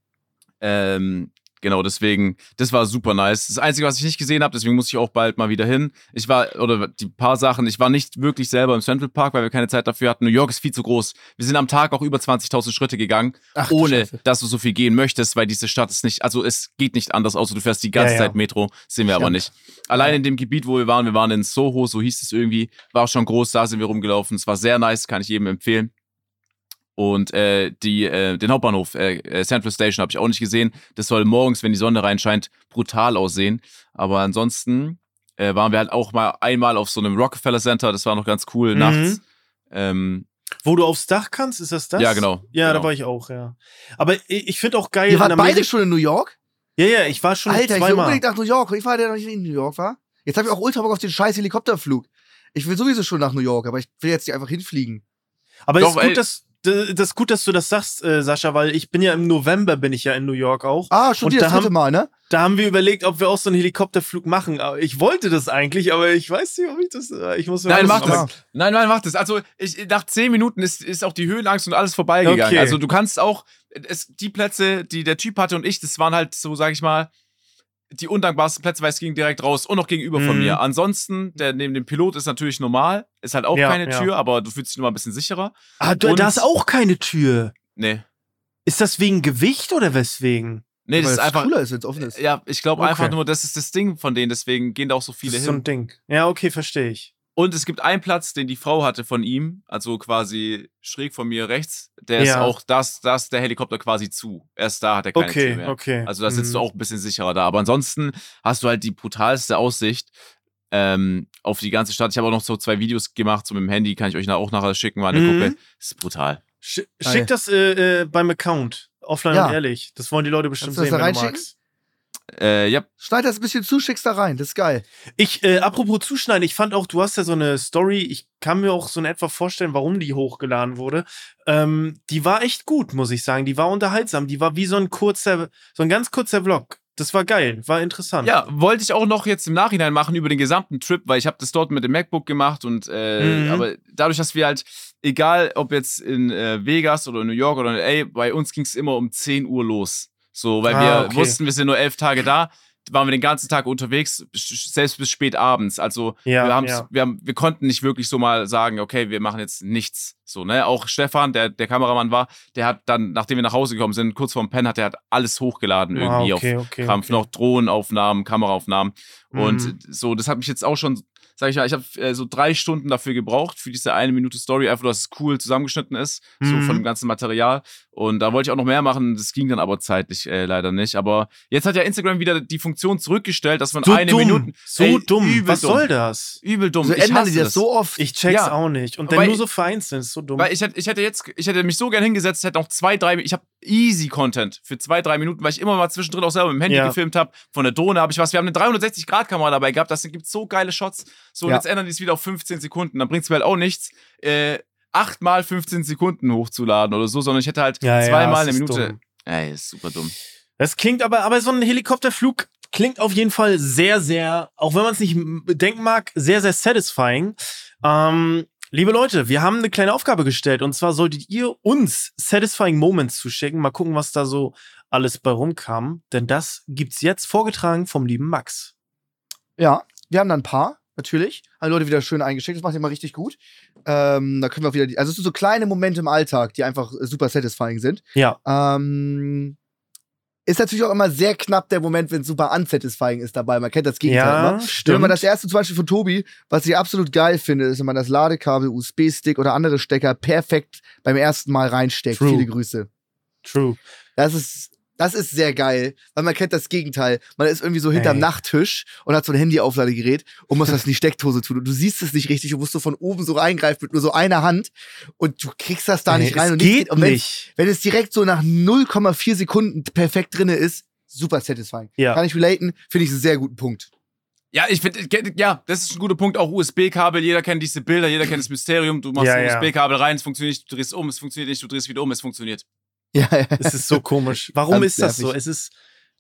Ähm, Genau, deswegen, das war super nice. Das Einzige, was ich nicht gesehen habe, deswegen muss ich auch bald mal wieder hin. Ich war, oder die paar Sachen, ich war nicht wirklich selber im Central Park, weil wir keine Zeit dafür hatten. New York ist viel zu groß. Wir sind am Tag auch über 20.000 Schritte gegangen, Ach, ohne dass du so viel gehen möchtest, weil diese Stadt ist nicht, also es geht nicht anders, außer du fährst die ganze ja, ja. Zeit Metro, sehen wir ja. aber nicht. Allein in dem Gebiet, wo wir waren, wir waren in Soho, so hieß es irgendwie, war schon groß, da sind wir rumgelaufen. Es war sehr nice, kann ich jedem empfehlen. Und äh, die, äh, den Hauptbahnhof äh, äh Central Station habe ich auch nicht gesehen. Das soll morgens, wenn die Sonne reinscheint, brutal aussehen. Aber ansonsten äh, waren wir halt auch mal einmal auf so einem Rockefeller Center. Das war noch ganz cool mhm. nachts. Ähm, wo du aufs Dach kannst, ist das das? Ja, genau. Ja, genau. da war ich auch, ja. Aber ich, ich finde auch geil. Ihr wart beide schon in New York? Ja, ja, ich war schon Alter, zweimal. ich will unbedingt nach New York. Ich war der noch nicht in New York, war? Jetzt habe ich auch ultra Bock auf den scheiß Helikopterflug. Ich will sowieso schon nach New York, aber ich will jetzt nicht einfach hinfliegen. Aber Doch, ist gut, ey. dass das ist gut, dass du das sagst, äh, Sascha, weil ich bin ja im November bin ich ja in New York auch. Ah, schon das dritte haben- Mal, ne? Da haben wir überlegt, ob wir auch so einen Helikopterflug machen. Aber Ich wollte das eigentlich, aber ich weiß nicht, ob ich das. äh, Ich muss mir Nein, mach das. Nein, nein, mach das. Also, ich, nach zehn Minuten ist, ist auch die Höhenangst und alles vorbeigegangen. Okay. Also, du kannst auch, es, die Plätze, die der Typ hatte und ich, das waren halt so, sag ich mal, die undankbarsten Plätze, weil es ging direkt raus und noch gegenüber von Mhm. mir. Ansonsten, der neben dem Pilot ist natürlich normal, ist halt auch Ja, keine ja. Tür, aber du fühlst dich nur mal ein bisschen sicherer. Ah, du, Und- da ist auch keine Tür. Nee. Ist das wegen Gewicht oder weswegen? Nee, das Weil ist es einfach. cooler ist, wenn offen ist. Ja, ich glaube Okay. einfach nur, das ist das Ding von denen, deswegen gehen da auch so viele das ist hin. so ein Ding. Ja, okay, verstehe ich. Und es gibt einen Platz, den die Frau hatte von ihm, also quasi schräg von mir rechts. Der ist Ja. auch das, das der Helikopter quasi zu. Erst da hat er keine Tür Okay, mehr. okay. Also da sitzt du Mhm. auch ein bisschen sicherer da. Aber ansonsten hast du halt die brutalste Aussicht ähm, auf die ganze Stadt. Ich habe auch noch so zwei Videos gemacht, so mit dem Handy, kann ich euch auch nachher schicken, mal eine Mhm. Gucke. Das ist brutal. Sch schick das äh, äh, beim Account. Offline Ja. und ehrlich. Das wollen die Leute bestimmt Kannst du das sehen, wenn du reinschicken? magst. Äh, ja, Schneid das ein bisschen zu, schickst da rein. Das ist geil. Ich, äh, apropos Zuschneiden, ich fand auch, du hast ja so eine Story, ich kann mir auch so in etwa vorstellen, warum die hochgeladen wurde. Ähm, die war echt gut, muss ich sagen. Die war unterhaltsam. Die war wie so ein kurzer, so ein ganz kurzer Vlog. Das war geil, war interessant. Ja, wollte ich auch noch jetzt im Nachhinein machen über den gesamten Trip, weil ich habe das dort mit dem MacBook gemacht und äh, Mhm. aber dadurch, dass wir halt, egal ob jetzt in äh, Vegas oder in New York oder in LA, bei uns ging es immer um 10 Uhr los. So, weil Ah, wir okay. wussten, wir sind nur elf Tage da, waren wir den ganzen Tag unterwegs, selbst bis spät abends. Also Ja, wir, ja. wir, haben, wir konnten nicht wirklich so mal sagen, okay, wir machen jetzt nichts. So, ne? Auch Stefan, der, der Kameramann war, der hat dann, nachdem wir nach Hause gekommen sind, kurz vorm Pen, hat er halt alles hochgeladen Ah, irgendwie okay, auf okay, Krampf okay. noch Drohnenaufnahmen, Kameraaufnahmen. Und Mhm. so, das hat mich jetzt auch schon, sag ich mal, ich habe äh, so drei Stunden dafür gebraucht, für diese eine Minute Story, einfach, dass es cool zusammengeschnitten ist, so Mhm. von dem ganzen Material. Und da wollte ich auch noch mehr machen, das ging dann aber zeitlich äh, leider nicht. Aber jetzt hat ja Instagram wieder die Funktion zurückgestellt, dass man So eine dumm, Minute. so Ey, dumm. übel Was dumm. soll das? Übel dumm. So Ich ändern die das so oft. Ich check's Ja. auch nicht. Und dann Weil- nur so vereinzelt, ist so dumm. Weil ich hätte, ich hätte jetzt, ich hätte mich so gern hingesetzt, hätte noch zwei, drei, ich habe easy Content für zwei, drei Minuten, weil ich immer mal zwischendrin auch selber mit dem Handy Ja. gefilmt habe. Von der Drohne habe ich was. Wir haben eine 360-Grad-Kamera dabei gehabt. Das gibt so geile Shots. So, Ja. jetzt ändern die es wieder auf 15 Sekunden. Dann bringt es mir halt auch nichts, äh, achtmal 15 Sekunden hochzuladen oder so, sondern ich hätte halt Ja, zweimal eine Minute. dumm. Ey, ist super dumm. Das klingt aber, aber so ein Helikopterflug klingt auf jeden Fall sehr, sehr, auch wenn man es nicht denken mag, sehr, sehr satisfying. Ähm, liebe Leute, wir haben eine kleine Aufgabe gestellt und zwar solltet ihr uns satisfying Moments zuschicken. Mal gucken, was da so alles bei rumkam, denn das gibt's jetzt vorgetragen vom lieben Max. Ja, wir haben dann ein paar, natürlich. Alle Leute wieder schön eingeschickt. Das macht ihr mal richtig gut. Ähm, da können wir auch wieder, die, also es sind so kleine Momente im Alltag, die einfach super satisfying sind. Ja, Ähm, ist natürlich auch immer sehr knapp der Moment, wenn es super unsatisfying ist dabei. Man kennt das Gegenteil ja, immer. Wenn stimmt. man das erste zum Beispiel von Tobi, was ich absolut geil finde, ist, wenn man das Ladekabel, USB-Stick oder andere Stecker perfekt beim ersten Mal reinsteckt. True. Viele Grüße. True. Das ist, das ist sehr geil, weil man kennt das Gegenteil. Man ist irgendwie so hinterm Ey. Nachttisch und hat so ein Handy-Aufladegerät und muss das in die Steckdose tun. Und du siehst es nicht richtig und musst so von oben so reingreifen mit nur so einer Hand und du kriegst das da Ey, nicht rein. es und geht nichts Und wenn, nicht. wenn es direkt so nach 0,4 Sekunden perfekt drinne ist, super satisfying. Ja. Kann ich relaten, finde ich einen sehr guten Punkt. Ja, ich finde, ja, das ist ein guter Punkt. Auch USB-Kabel, jeder kennt diese Bilder, jeder kennt das Mysterium. Du machst Ja, ein ja. USB-Kabel rein, es funktioniert nicht, du drehst um, es funktioniert nicht, du drehst wieder um, es funktioniert. Ja, ja. Es ist so komisch. Warum Ganz ist das so? Es ist,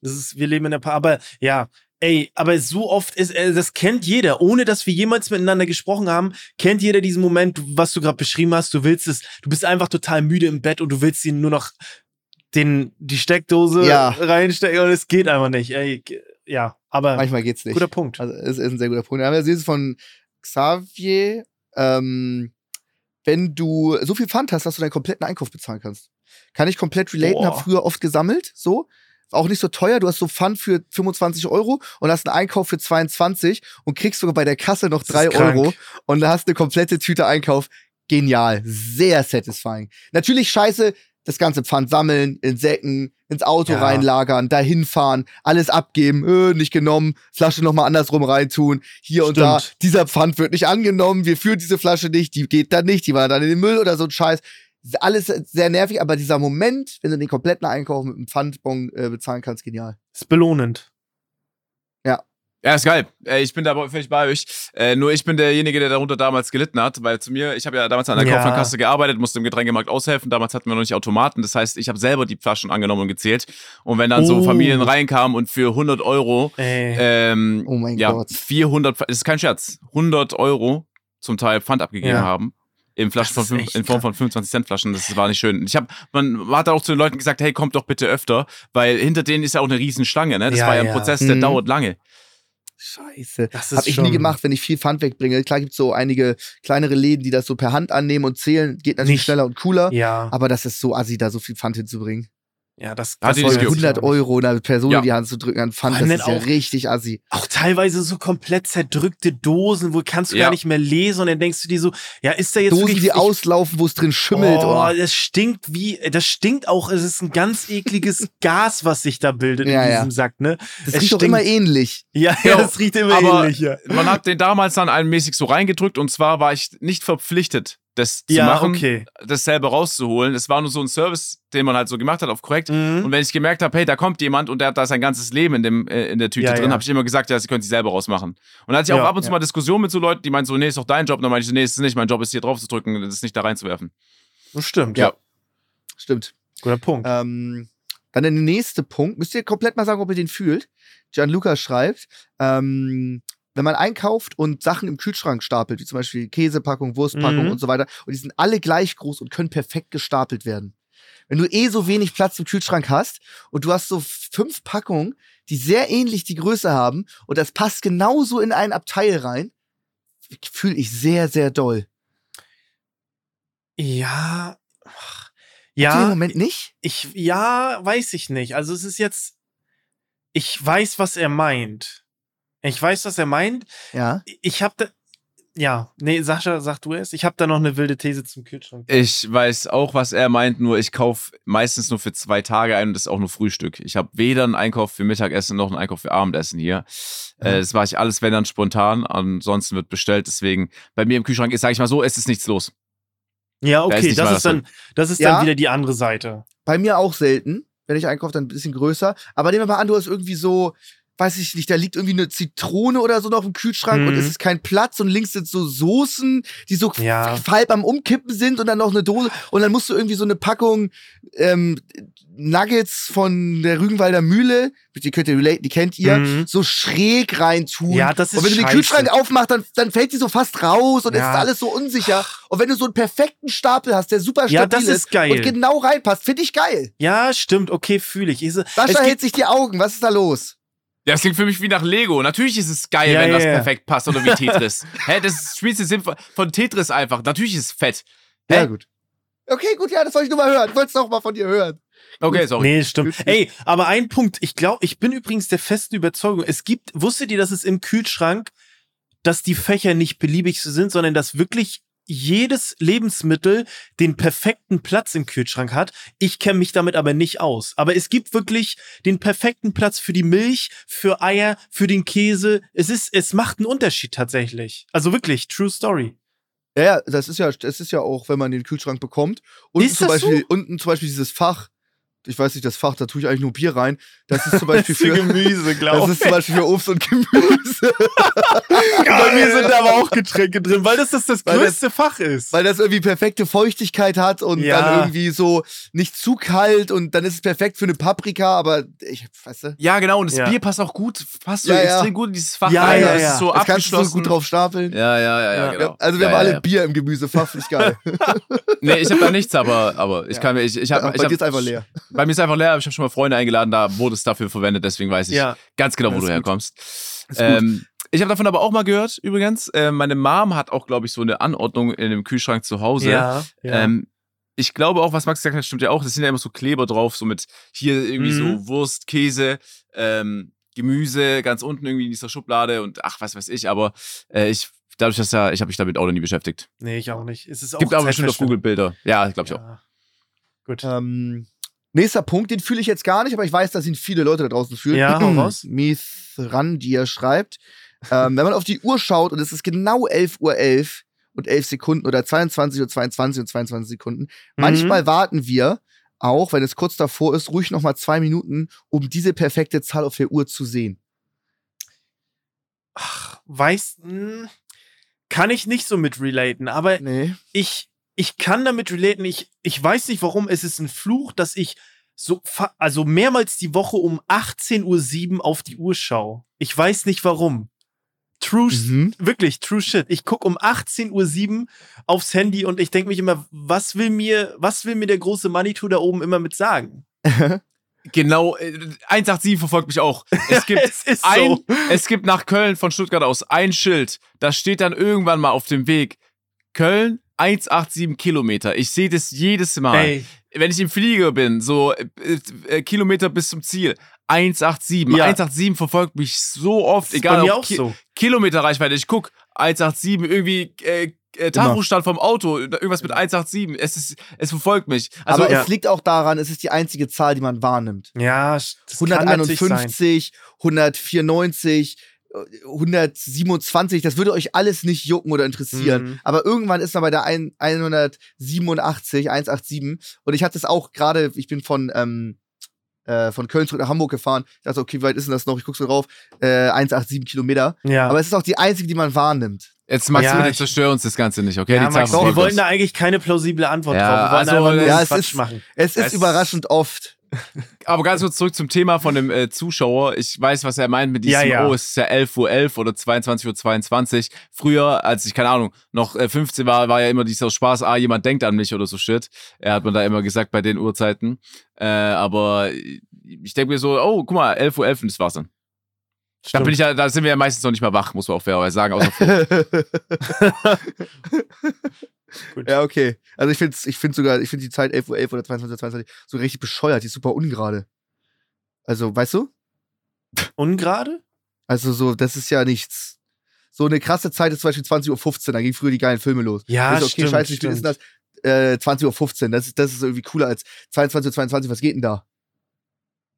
es ist, wir leben in der Pa- aber ja, ey, aber so oft ist, äh, das kennt jeder, ohne dass wir jemals miteinander gesprochen haben, kennt jeder diesen Moment, was du gerade beschrieben hast. Du willst es, du bist einfach total müde im Bett und du willst ihn nur noch den, die Steckdose Ja. reinstecken und es geht einfach nicht. Ey, ja, aber Manchmal geht's nicht. guter Punkt. Also es ist ein sehr guter Punkt. Wir haben ja dieses von Xavier, ähm, wenn du so viel Pfand hast, dass du deinen kompletten Einkauf bezahlen kannst. Kann ich komplett relaten, Boah. hab früher oft gesammelt, so. Auch nicht so teuer, du hast so Pfand für 25 Euro und hast einen Einkauf für 22 und kriegst sogar bei der Kasse noch Das ist 3 krank. Euro und hast eine komplette Tüte Einkauf. Genial, sehr satisfying. Natürlich scheiße, das ganze Pfand sammeln, in Säcken, ins Auto Ja. reinlagern, dahin fahren, alles abgeben, äh, nicht genommen, Flasche nochmal andersrum reintun, hier und da, Stimmt. dieser Pfand wird nicht angenommen, wir führen diese Flasche nicht, die geht dann nicht, die war dann in den Müll oder so ein Scheiß. Alles sehr nervig, aber dieser Moment, wenn du den kompletten Einkauf mit einem Pfandbon äh, bezahlen kannst, genial. Ist belohnend. Ja, ist geil. Äh, Ich bin da völlig bei euch. Äh, nur ich bin derjenige, der darunter damals gelitten hat, weil zu mir, ich habe ja damals an der Ja. Kaufmannkasse gearbeitet, musste im Getränkemarkt aushelfen. Damals hatten wir noch nicht Automaten. Das heißt, ich habe selber die Flaschen angenommen und gezählt. Und wenn dann so Oh. Familien reinkamen und für 100 Euro, ähm, Oh mein ja, Gott. 400, das ist kein Scherz, 100 Euro zum Teil Pfand abgegeben Ja. haben. In, Flaschen von fünf, in Form von 25 Cent Flaschen, das war nicht schön. Ich hab, man hat auch zu den Leuten gesagt, hey, kommt doch bitte öfter, weil hinter denen ist ja auch eine Riesenschlange, ne? Das Ja, war ja ein. Prozess, der Mhm. dauert lange. Scheiße. Das ist Hab ich nie gemacht, wenn ich viel Pfand wegbringe. Klar gibt's so einige kleinere Läden, die das so per Hand annehmen und zählen. Geht natürlich Nicht. schneller und cooler. Ja, Aber das ist so assi, da so viel Pfand hinzubringen. Ja, das, Hat das jetzt 100 auch nicht. Euro einer Person Ja. in die Hand zu drücken an Pfand, das ist ja richtig assi. Auch teilweise so komplett zerdrückte Dosen, wo kannst du Ja. gar nicht mehr lesen und dann denkst du dir so, ja, ist da jetzt Dosen, wirklich die ich- auslaufen, wo es drin schimmelt. Oh, Oh, das stinkt wie, das stinkt auch, es ist ein ganz ekliges Gas, was sich da bildet Ja, in diesem Sack, ne? das es riecht doch immer ähnlich. Ja, Ja, ja, das riecht immer aber- ähnlich, ja. Man hat den damals dann allmäßig so reingedrückt und zwar war ich nicht verpflichtet, das zu Ja, machen, okay. das selber rauszuholen. Es war nur so ein Service, den man halt so gemacht hat auf korrekt. Mhm. Und wenn ich gemerkt habe, hey, da kommt jemand und der hat da sein ganzes Leben in, dem, äh, in der Tüte Ja, drin, ja. habe ich immer gesagt, ja, sie können sich selber rausmachen. Und dann hatte ich auch Ja, ab und zu ja. mal Diskussionen mit so Leuten, die meinen so, nee, ist doch dein Job. Und dann meinte ich so, nee, ist es nicht, mein Job ist hier drauf zu drücken, das ist nicht da reinzuwerfen. Das stimmt, Ja. ja. Stimmt. Guter Punkt. Ähm, dann der nächste Punkt. Müsst ihr komplett mal sagen, ob ihr den fühlt. Gianluca schreibt, ähm, wenn man einkauft und Sachen im Kühlschrank stapelt, wie zum Beispiel Käsepackung, Wurstpackung Mhm. und so weiter, und die sind alle gleich groß und können perfekt gestapelt werden. Wenn du eh so wenig Platz im Kühlschrank hast und du hast so fünf Packungen, die sehr ähnlich die Größe haben und das passt genauso in ein Abteil rein, fühle ich sehr, sehr doll. Ja. ihr Im Ja, Moment nicht? ich, ja, weiß ich nicht. Also es ist jetzt, ich weiß, was er meint. Ich weiß, was er meint. Ja. Ich habe da, ja, nee, Sascha, sag du es. Ich habe da noch eine wilde These zum Kühlschrank. Ich weiß auch, was er meint, nur ich kaufe meistens nur für zwei Tage ein und das ist auch nur Frühstück. Ich habe weder einen Einkauf für Mittagessen noch einen Einkauf für Abendessen hier. Äh, das mache ich alles, wenn dann spontan. Ansonsten wird bestellt. Deswegen bei mir im Kühlschrank ist, sage ich mal so, es ist nichts los. Ja, ist okay, nicht das mal ist das dann, das ist Ja. dann wieder die andere Seite. Bei mir auch selten. Wenn ich einkaufe, dann ein bisschen größer. Aber nehmen wir mal an, du hast irgendwie so, weiß ich nicht, da liegt irgendwie eine Zitrone oder so noch im Kühlschrank und Mhm. es ist kein Platz und links sind so Soßen, die so Ja. halb am Umkippen sind und dann noch eine Dose und dann musst du irgendwie so eine Packung ähm, Nuggets von der Rügenwalder Mühle, die könnt ihr relate, die kennt ihr, Mhm. so schräg reintun. Ja, das ist Und wenn du den. Kühlschrank aufmachst, dann, dann fällt die so fast raus und es Ja. ist alles so unsicher. Und wenn du so einen perfekten Stapel hast, der super stabil Ja, das ist geil. und genau reinpasst, finde ich geil. Ja, stimmt, okay, fühle ich. Sascha hält sich die Augen, was ist da los? Ja, das klingt für mich wie nach Lego. Natürlich ist es geil, Ja, wenn ja, was ja. perfekt passt oder wie Tetris. Hä, das spielst du Sinn von- Tetris einfach. Natürlich ist es fett. Hä? Ja, gut. Okay, gut, ja, das wollte ich nur mal hören. Ich wollte es noch mal von dir hören. Okay, sorry. Nee, stimmt. Ey, aber ein Punkt, ich glaube, ich bin übrigens der festen Überzeugung, es gibt, wusstet ihr, dass es im Kühlschrank, dass die Fächer nicht beliebig sind, sondern dass wirklich jedes Lebensmittel den perfekten Platz im Kühlschrank hat. Ich kenne mich damit aber nicht aus. Aber es gibt wirklich den perfekten Platz für die Milch, für Eier, für den Käse. Es ist, es macht einen Unterschied tatsächlich. Also wirklich, true story. Ja, das ist ja, das ist ja auch, wenn man den Kühlschrank bekommt. Unten Ist zum Beispiel, unten zum Beispiel dieses Fach. Ich weiß nicht, das Fach, da tue ich eigentlich nur Bier rein. Das ist zum Beispiel für, Gemüse, das glaube ist zum Beispiel für Obst und Gemüse. Bei mir sind da aber auch Getränke drin, weil das das, das Weil das- größte Fach ist. Weil das irgendwie perfekte Feuchtigkeit hat und Ja. dann irgendwie so nicht zu kalt und dann ist es perfekt für eine Paprika, aber ich, weißt du? Ja, genau. Und das Ja. Bier passt auch gut, passt so Ja, ja. extrem gut in dieses Fach Ja, rein. ja, das ja. ist so das kannst du so gut drauf stapeln. Ja, ja, ja, ja, Ja. genau. Also wir ja, haben alle ja, ja. Bier im Gemüsefach, finde ich geil. Nee, ich habe da nichts, aber, aber ich Ja. kann mir, ich, ich hab, Bei ich dir hab, ist einfach leer. Bei mir ist einfach leer, aber ich habe schon mal Freunde eingeladen, da wurde es dafür verwendet, deswegen weiß ich Ja. ganz genau, wo du gut. herkommst. Ähm, ich habe davon aber auch mal gehört, übrigens. Äh, meine Mom hat auch, glaube ich, so eine Anordnung in dem Kühlschrank zu Hause. Ja, ja. Ähm, ich glaube auch, was Max gesagt hat, stimmt ja auch. Das sind ja immer so Kleber drauf, so mit hier irgendwie Mhm. so Wurst, Käse, ähm, Gemüse ganz unten irgendwie in dieser Schublade und ach, was weiß ich. Aber äh, ich, dadurch, dass ja, ich habe mich damit auch noch nie beschäftigt. nee, ich auch nicht. Es ist auch Gibt aber bestimmt auf Google. Bilder. Ja, glaube ich auch. Ja. Gut. Ähm, nächster Punkt, den fühle ich jetzt gar nicht, aber ich weiß, dass ihn viele Leute da draußen fühlen. Ja, raus. Mithrandir schreibt, ähm, wenn man auf die Uhr schaut und es ist genau 11.11 Uhr 11 und 11 Sekunden oder 22 Uhr 22 und 22 Sekunden, Mhm. manchmal warten wir, auch wenn es kurz davor ist, ruhig noch mal zwei Minuten, um diese perfekte Zahl auf der Uhr zu sehen. ach, weiß, hm, kann ich nicht so mit relaten, aber Nee. ich, ich kann damit relaten. Ich, ich weiß nicht warum. Es ist ein Fluch, dass ich so, also mehrmals die Woche um 18.07 Uhr auf die Uhr schaue. Ich weiß nicht warum. True, Mhm. wirklich, true shit. Ich gucke um 18.07 Uhr aufs Handy und ich denke mich immer, was will mir, was will mir der große Manitou da oben immer mit sagen? Genau, äh, 187 verfolgt mich auch. Es gibt Es ein, so. es gibt nach Köln von Stuttgart aus ein Schild. Da steht dann irgendwann mal auf dem Weg Köln 187 Kilometer. Ich sehe das jedes Mal. Ey, Wenn ich im Flieger bin, so äh, äh, Kilometer bis zum Ziel. 187. Ja. 187 verfolgt mich so oft, egal bei mir ob auch Ki so. Kilometerreichweite. Ich guck 187 irgendwie äh, äh, Tachostand vom Auto, irgendwas mit 187. Es ist, es verfolgt mich. Also Aber ja. es liegt auch daran, es ist die einzige Zahl, die man wahrnimmt. Ja, das kann natürlich sein. 151, 194, äh, 127, das würde euch alles nicht jucken oder interessieren. Mhm. Aber irgendwann ist man bei der ein- 187, 187 und ich hatte es auch gerade, ich bin von, ähm, äh, von Köln zurück nach Hamburg gefahren. Ich dachte, okay, wie weit ist denn das noch? Ich guck's so drauf. Äh, 187 Kilometer. Ja. Aber es ist auch die einzige, die man wahrnimmt. jetzt Max, Ja, bitte zerstör uns das Ganze nicht, okay? ja, Die Max, wir wollten da eigentlich keine plausible Antwort Ja, drauf. Wir wollten also, einfach nur ja, es Quatsch ist- machen. Es ist Es- überraschend oft. Aber ganz kurz zurück zum Thema von dem äh, Zuschauer. Ich weiß, was er meint mit diesem, Ja, ja. oh, es ist ja 11.11 Uhr 11 oder 22.22 Uhr. Früher, als ich, keine Ahnung, noch äh, 15 war, war ja immer dieser Spaß, ah, jemand denkt an mich oder so Shit. Er hat man da immer gesagt bei den Uhrzeiten. Äh, aber ich denke mir so, oh, guck mal, 11.11 Uhr 11 und das war's dann. Da, bin ich ja, da sind wir ja meistens noch nicht mal wach, muss man auch fairerweise sagen. Außer Gut. ja, okay. Also ich finde ich find sogar, ich finde die Zeit 11.11 Uhr 11 oder 22 Uhr 22 so richtig bescheuert, die ist super ungerade. Also, weißt du? Ungerade? Also so, das ist ja nichts. So eine krasse Zeit ist zum Beispiel 20.15 Uhr, da gingen früher die geilen Filme los. Ja, Das ist okay, stimmt, scheiße, wie spät ist denn das? Äh, 20.15 Uhr, das ist, das ist irgendwie cooler als 22.22 Uhr, 22, was geht denn da?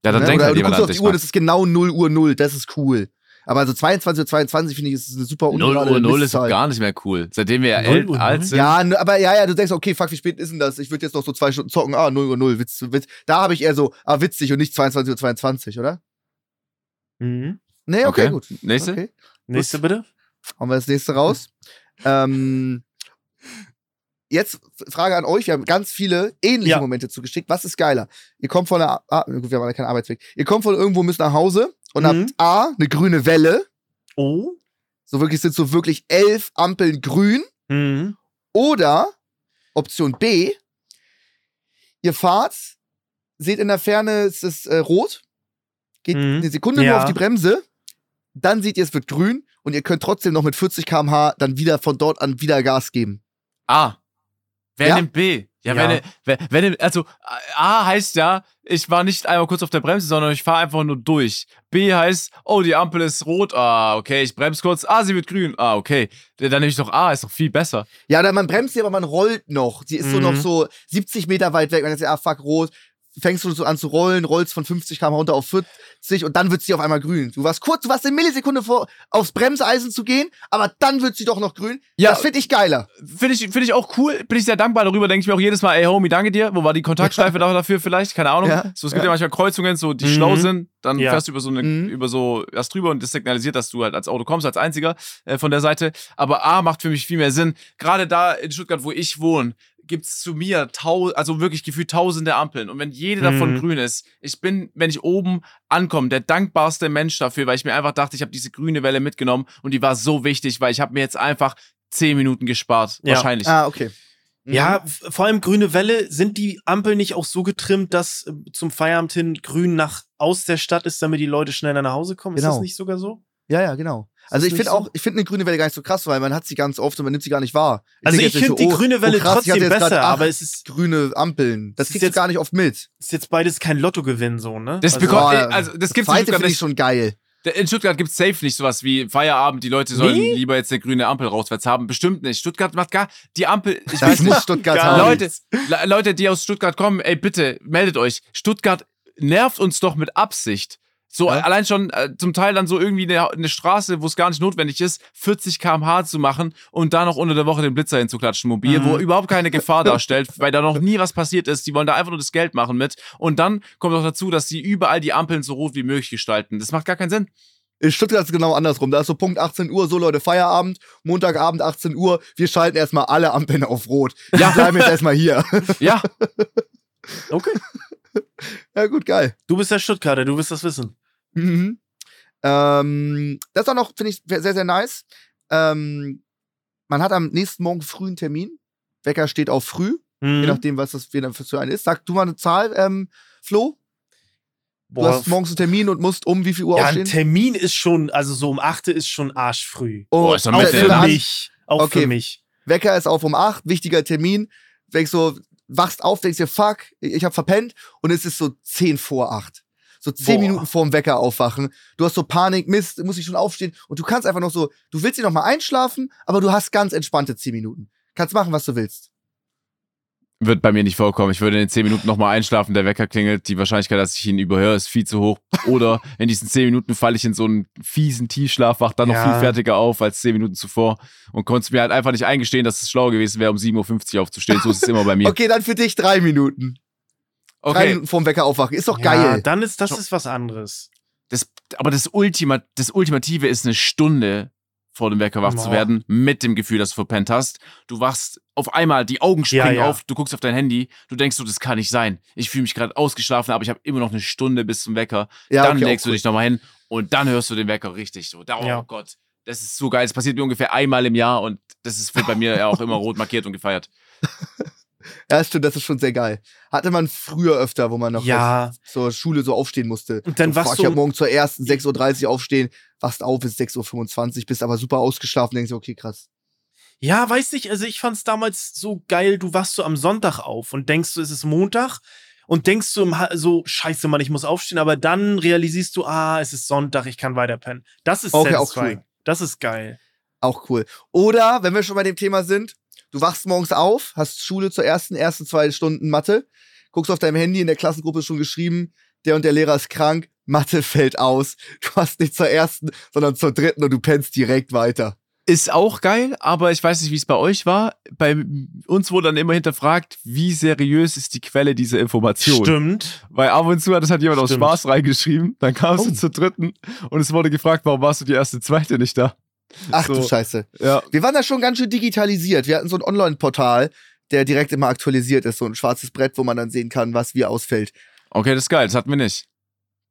ja, dann Ne? denkt Oder halt du guckst an auf die. Uhr, das ist genau 0 Uhr 0, das ist cool. Aber also 22 Uhr 22 finde ich, ist eine super 0 ungerade Uhr 0 ist Mistzahl. gar nicht mehr cool. Seitdem wir ja 0 Uhr alt 0? sind. Ja, ne, aber ja, ja, du denkst, okay, fuck, wie spät ist denn das? Ich würde jetzt noch so zwei Stunden zocken. Ah, 0 Uhr 0, Witz, Witz. Da habe ich eher so, ah, witzig und nicht 22 Uhr 22, oder? Mhm. Nee, okay, Okay. gut. Nächste? Okay. Nächste bitte. Hauen wir das nächste raus. ähm, jetzt Frage an euch. Wir haben ganz viele ähnliche Ja. Momente zugeschickt. Was ist geiler? Ihr kommt von der, ah, gut, wir haben keinen Arbeitsweg. Ihr kommt von irgendwo, müsst nach Hause und Mhm. habt A, eine grüne Welle. Oh. So wirklich sind so wirklich elf Ampeln grün. Mhm. Oder Option B, ihr fahrt, seht in der Ferne, es ist äh, rot, geht Mhm. eine Sekunde nur Ja. auf die Bremse, dann seht ihr, es wird grün und ihr könnt trotzdem noch mit 40 km/h dann wieder von dort an wieder Gas geben. A. Wer Ja? nimmt B? Ja, Ja. Wenn, wenn, wenn, also A heißt ja, ich war nicht einmal kurz auf der Bremse, sondern ich fahre einfach nur durch. B heißt, oh, die Ampel ist rot. Ah, okay, ich bremse kurz. Ah, sie wird grün. Ah, okay. Dann nehme ich doch A, ist doch viel besser. Ja, dann man bremst sie, aber man rollt noch. Sie ist so Mhm. noch so 70 Meter weit weg dann ist ah, fuck, rot. Fängst du so an zu rollen, rollst von 50 km runter auf 40 und dann wird sie auf einmal grün. Du warst kurz, du warst eine Millisekunde vor, aufs Bremseisen zu gehen, aber dann wird sie doch noch grün. Ja. Das finde ich geiler. Finde ich, find ich auch cool. Bin ich sehr dankbar darüber. Denke ich mir auch jedes Mal, ey, Homie, danke dir. Wo war die Kontaktschleife da- dafür vielleicht? Keine Ahnung. Ja. So, es gibt Ja. ja. manchmal Kreuzungen, so, die Mhm. schlau sind. Dann Ja. fährst du über so, eine, Mhm. über so erst drüber und das signalisiert, dass du halt als Auto kommst, als einziger äh, von der Seite. Aber A macht für mich viel mehr Sinn. Gerade da in Stuttgart, wo ich wohne, gibt's zu mir tau also wirklich gefühlt tausende Ampeln. Und wenn jede davon Mhm. grün ist, ich bin, wenn ich oben ankomme, der dankbarste Mensch dafür, weil ich mir einfach dachte, ich habe diese grüne Welle mitgenommen und die war so wichtig, weil ich habe mir jetzt einfach zehn Minuten gespart. Ja. Wahrscheinlich. Ah, okay. Mhm. Ja, vor allem grüne Welle, sind die Ampeln nicht auch so getrimmt, dass äh, zum Feierabend hin grün nach aus der Stadt ist, damit die Leute schneller nach Hause kommen? Ist Genau. das nicht sogar so? Ja, ja, genau. Also ich finde so? auch, ich finde eine grüne Welle gar nicht so krass, weil man hat sie ganz oft und man nimmt sie gar nicht wahr. Also denk ich finde nicht die so, oh, grüne Welle oh krass, ich trotzdem besser, acht aber es ist, grüne Ampeln. Das kriegst du jetzt- gar nicht oft mit. ist jetzt beides kein Lottogewinn so, ne? Das also, bekommt, Boah, also das gibt's in Zweite Stuttgart finde ich nicht. schon geil. In Stuttgart gibt's safe nicht sowas wie Feierabend, die Leute sollen Nee? lieber jetzt eine grüne Ampel rauswärts haben. Bestimmt nicht. Stuttgart macht gar, die Ampel, ich Das weiß nicht. muss Stuttgart Gar haben. Leute, Le- Leute, die aus Stuttgart kommen, ey, bitte, meldet euch. Stuttgart nervt uns doch mit Absicht. So, Ja. allein schon äh, zum Teil dann so irgendwie eine, eine Straße, wo es gar nicht notwendig ist, 40 km/h zu machen und da noch unter der Woche den Blitzer hinzuklatschen, mobil, Mhm. wo überhaupt keine Gefahr darstellt, weil da noch nie was passiert ist. Die wollen da einfach nur das Geld machen mit. Und dann kommt auch dazu, dass sie überall die Ampeln so rot wie möglich gestalten. Das macht gar keinen Sinn. In Stuttgart ist es genau andersrum. Da ist so Punkt 18 Uhr, so Leute, Feierabend, Montagabend 18 Uhr. Wir schalten erstmal alle Ampeln auf Rot. Ja. Wir bleiben jetzt erstmal hier. Ja, Okay. Ja, gut, geil. Du bist der Stuttgarter, du wirst das wissen. Mhm. Ähm, das auch noch, finde ich, sehr, sehr nice. Ähm, man hat am nächsten Morgen früh einen Termin. Wecker steht auf früh, je Mhm. nachdem, was das für eine ist. Sag du mal eine Zahl, ähm, Flo. Du Boah, hast morgens einen Termin und musst um wie viel Uhr ja, ein aufstehen? Termin ist schon, also so um 8 ist schon arschfrüh. Oh, Boah, ist doch Auch für mich. Auch Okay. für mich. Wecker ist auf um 8, wichtiger Termin. Denkst so, wachst auf, denkst dir, fuck, ich hab verpennt und es ist so 10 vor 8. So 10 Boah. Minuten vorm Wecker aufwachen. Du hast so Panik, Mist, muss ich schon aufstehen und du kannst einfach noch so, du willst dir noch mal einschlafen, aber du hast ganz entspannte 10 Minuten. Kannst machen, was du willst. wird bei mir nicht vorkommen. Ich würde in den 10 Minuten nochmal einschlafen, der Wecker klingelt. Die Wahrscheinlichkeit, dass ich ihn überhöre, ist viel zu hoch. Oder in diesen 10 Minuten falle ich in so einen fiesen Tiefschlaf, wach dann noch Ja. viel fertiger auf als 10 Minuten zuvor und konnte mir halt einfach nicht eingestehen, dass es schlauer gewesen wäre, um 7.50 Uhr aufzustehen. So ist es immer bei mir. Okay, dann für dich drei Minuten. Drei Okay, Minuten vorm Wecker aufwachen. Ist doch Ja, geil. dann ist das ist was anderes. das, aber das, Ultima, das Ultimative ist eine Stunde vor dem Wecker wach zu Boah. werden, mit dem Gefühl, dass du verpennt hast. Du wachst auf einmal, die Augen springen Ja, ja. auf, du guckst auf dein Handy, du denkst so, das kann nicht sein. Ich fühle mich gerade ausgeschlafen, aber ich habe immer noch eine Stunde bis zum Wecker. Ja, dann okay, legst du dich nochmal hin und dann hörst du den Wecker richtig so. Da, oh Ja. Gott, das ist so geil. Das passiert mir ungefähr einmal im Jahr und das ist, wird bei mir ja auch immer rot markiert und gefeiert. Ja, stimmt, das ist schon sehr geil. Hatte man früher öfter, wo man noch Ja. zur Schule so aufstehen musste. Und dann so, wachst fuck, du ich hab morgen zur ersten 6.30 Uhr aufstehen, wachst auf, ist 6.25 Uhr, bist aber super ausgeschlafen, denkst du, okay, krass. Ja, weiß nicht, also ich fand's damals so geil, du wachst so am Sonntag auf und denkst du, es ist Montag und denkst du Ha- so, scheiße Mann, ich muss aufstehen, aber dann realisierst du, ah, es ist Sonntag, ich kann weiter pennen. Das ist Okay, auch satisfying. cool. Das ist geil. Auch cool. Oder, wenn wir schon bei dem Thema sind, du wachst morgens auf, hast Schule zur ersten, ersten, zwei Stunden Mathe, guckst auf deinem Handy, in der Klassengruppe ist schon geschrieben, der und der Lehrer ist krank, Mathe fällt aus. Du hast nicht zur ersten, sondern zur dritten und du pennst direkt weiter. Ist auch geil, aber ich weiß nicht, wie es bei euch war. Bei uns wurde dann immer hinterfragt, wie seriös ist die Quelle dieser Information. Stimmt. Weil ab und zu hat das hat jemand aus Stimmt. Spaß reingeschrieben. Dann kamst Oh. du zur dritten und es wurde gefragt, warum warst du die erste, zweite nicht da? Ach So. du Scheiße. Ja. Wir waren da schon ganz schön digitalisiert. Wir hatten so ein Online-Portal, der direkt immer aktualisiert ist, so ein schwarzes Brett, wo man dann sehen kann, was wie ausfällt. Okay, das ist geil, das hatten wir nicht.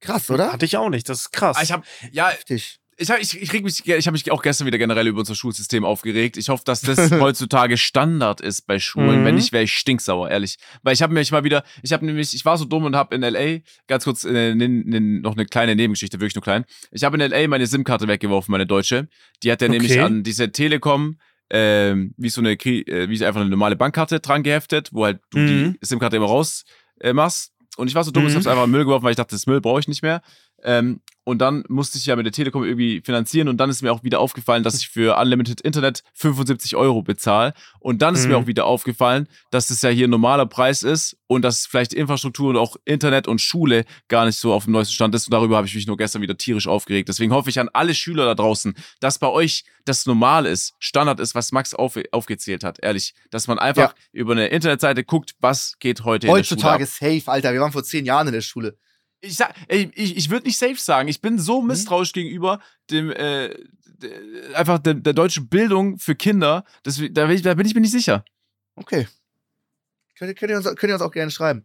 Krass, oder? Hatte ich auch nicht, das ist krass. Ich habe ja, Heftig. Ich habe ich, ich, reg mich, ich hab mich auch gestern wieder generell über unser Schulsystem aufgeregt. Ich hoffe, dass das heutzutage Standard ist bei Schulen. Mhm. Wenn nicht, wäre ich stinksauer, ehrlich. Weil ich habe mich mal wieder, ich habe nämlich, ich war so dumm und habe in LA, ganz kurz äh, noch eine kleine Nebengeschichte, wirklich nur klein. Ich habe in LA meine SIM-Karte weggeworfen, meine deutsche. Die hat nämlich Okay. an diese Telekom, ähm, wie so eine, äh, wie einfach eine normale Bankkarte dran geheftet, wo halt du Mhm. die SIM-Karte immer raus äh, machst. Und ich war so dumm, ich Mhm. hab's einfach in Müll geworfen, weil ich dachte, das Müll brauche ich nicht mehr. Ähm, und dann musste ich ja mit der Telekom irgendwie finanzieren und dann ist mir auch wieder aufgefallen, dass ich für Unlimited Internet 75 Euro bezahle. Und dann ist mir Mhm. auch wieder aufgefallen, dass das ja hier ein normaler Preis ist und dass vielleicht Infrastruktur und auch Internet und Schule gar nicht so auf dem neuesten Stand ist. Und darüber habe ich mich nur gestern wieder tierisch aufgeregt. Deswegen hoffe ich an alle Schüler da draußen, dass bei euch das normal ist, Standard ist, was Max auf, aufgezählt hat. Ehrlich, dass man einfach über eine Internetseite guckt, was geht heute in der Schule. Heutzutage safe, Alter. Wir waren vor zehn Jahren in der Schule. Ich sag, ey, ich, ich würde nicht safe sagen. Ich bin so misstrauisch gegenüber dem, äh, de- einfach der, der deutschen Bildung für Kinder. Das, da, bin ich, da bin ich mir nicht sicher. Okay. Könnt, ihr- könnt, ihr uns, könnt ihr uns auch gerne schreiben.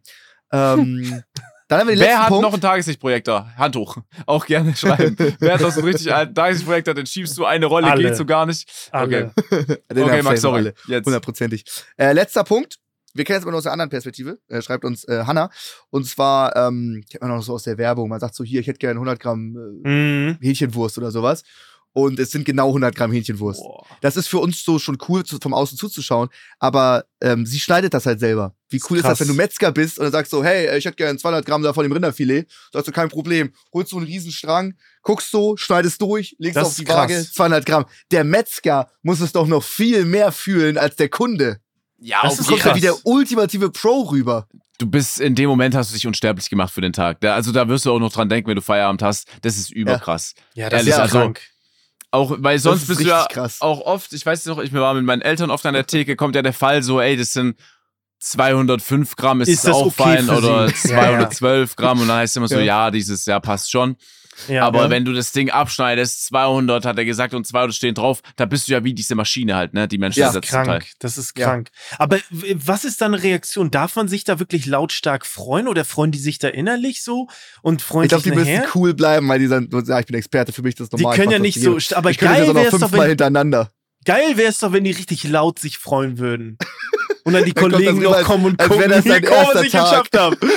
Ähm, dann haben wir den Wer hat Punkt. noch einen Tageslichtprojektor? Hand hoch. Auch gerne schreiben. Wer hat noch so einen richtig alten Tageslichtprojektor? Den schiebst du eine Rolle, Alle. geht so gar nicht. Alle. Okay, haben Max, sorry. Hundertprozentig. Äh, letzter Punkt. Wir kennen es aber nur aus der anderen Perspektive. Äh, schreibt uns äh, Hanna. Und zwar, ähm, kennt man auch so aus der Werbung. Man sagt so, hier, ich hätte gerne 100 Gramm äh, Mhm. Hähnchenwurst oder sowas. Und es sind genau 100 Gramm Hähnchenwurst. Boah. Das ist für uns so schon cool, zu, vom Außen zuzuschauen. Aber ähm, sie schneidet das halt selber. Wie cool ist das, Krass. wenn du Metzger bist und dann sagst so, hey, äh, ich hätte gerne 200 Gramm da von dem Rinderfilet. Sagst du, kein Problem. Holst so einen riesen Strang, guckst so, schneidest durch, legst Das auf die ist. Waage, 200 Gramm. Der Metzger muss es doch noch viel mehr fühlen als der Kunde. Ja, Das jeden ja wie der ultimative Pro rüber. Du bist in dem Moment hast du dich unsterblich gemacht für den Tag. Da, also da wirst du auch noch dran denken, wenn du Feierabend hast. Das ist überkrass. Ja, Ehrlich, ist ja also- krank. Auch, weil sonst ist bist du ja krass. auch oft, ich weiß noch, ich war mit meinen Eltern oft an der Theke, kommt ja der Fall so, ey, das sind 205 Gramm, ist, Ist das das auch okay fein für oder Sie? Ja, ja. 212 Gramm und dann heißt es immer so, Ja. ja, dieses, ja, passt schon. Ja, Aber ja. wenn du das Ding abschneidest, 200 hat er gesagt und 200 stehen drauf, da bist du ja wie diese Maschine halt, ne? Die Menschen Ja, Teil. krank. Das ist Ja. krank. Aber w- was ist da eine Reaktion? Darf man sich da wirklich lautstark freuen oder freuen die sich da innerlich so und freuen Ich glaube, sich die müssen nachher? cool bleiben, weil die sagen, ja, ich bin Experte, für mich ist das Die normal. ich können ja das nicht so, aber ich das geil wäre es doch, fünfmal wenn, hintereinander. geil wär's doch, wenn die richtig laut sich freuen würden. Und dann die Dann das Kollegen noch als- kommen und gucken, das wie cool, was ich geschafft habe.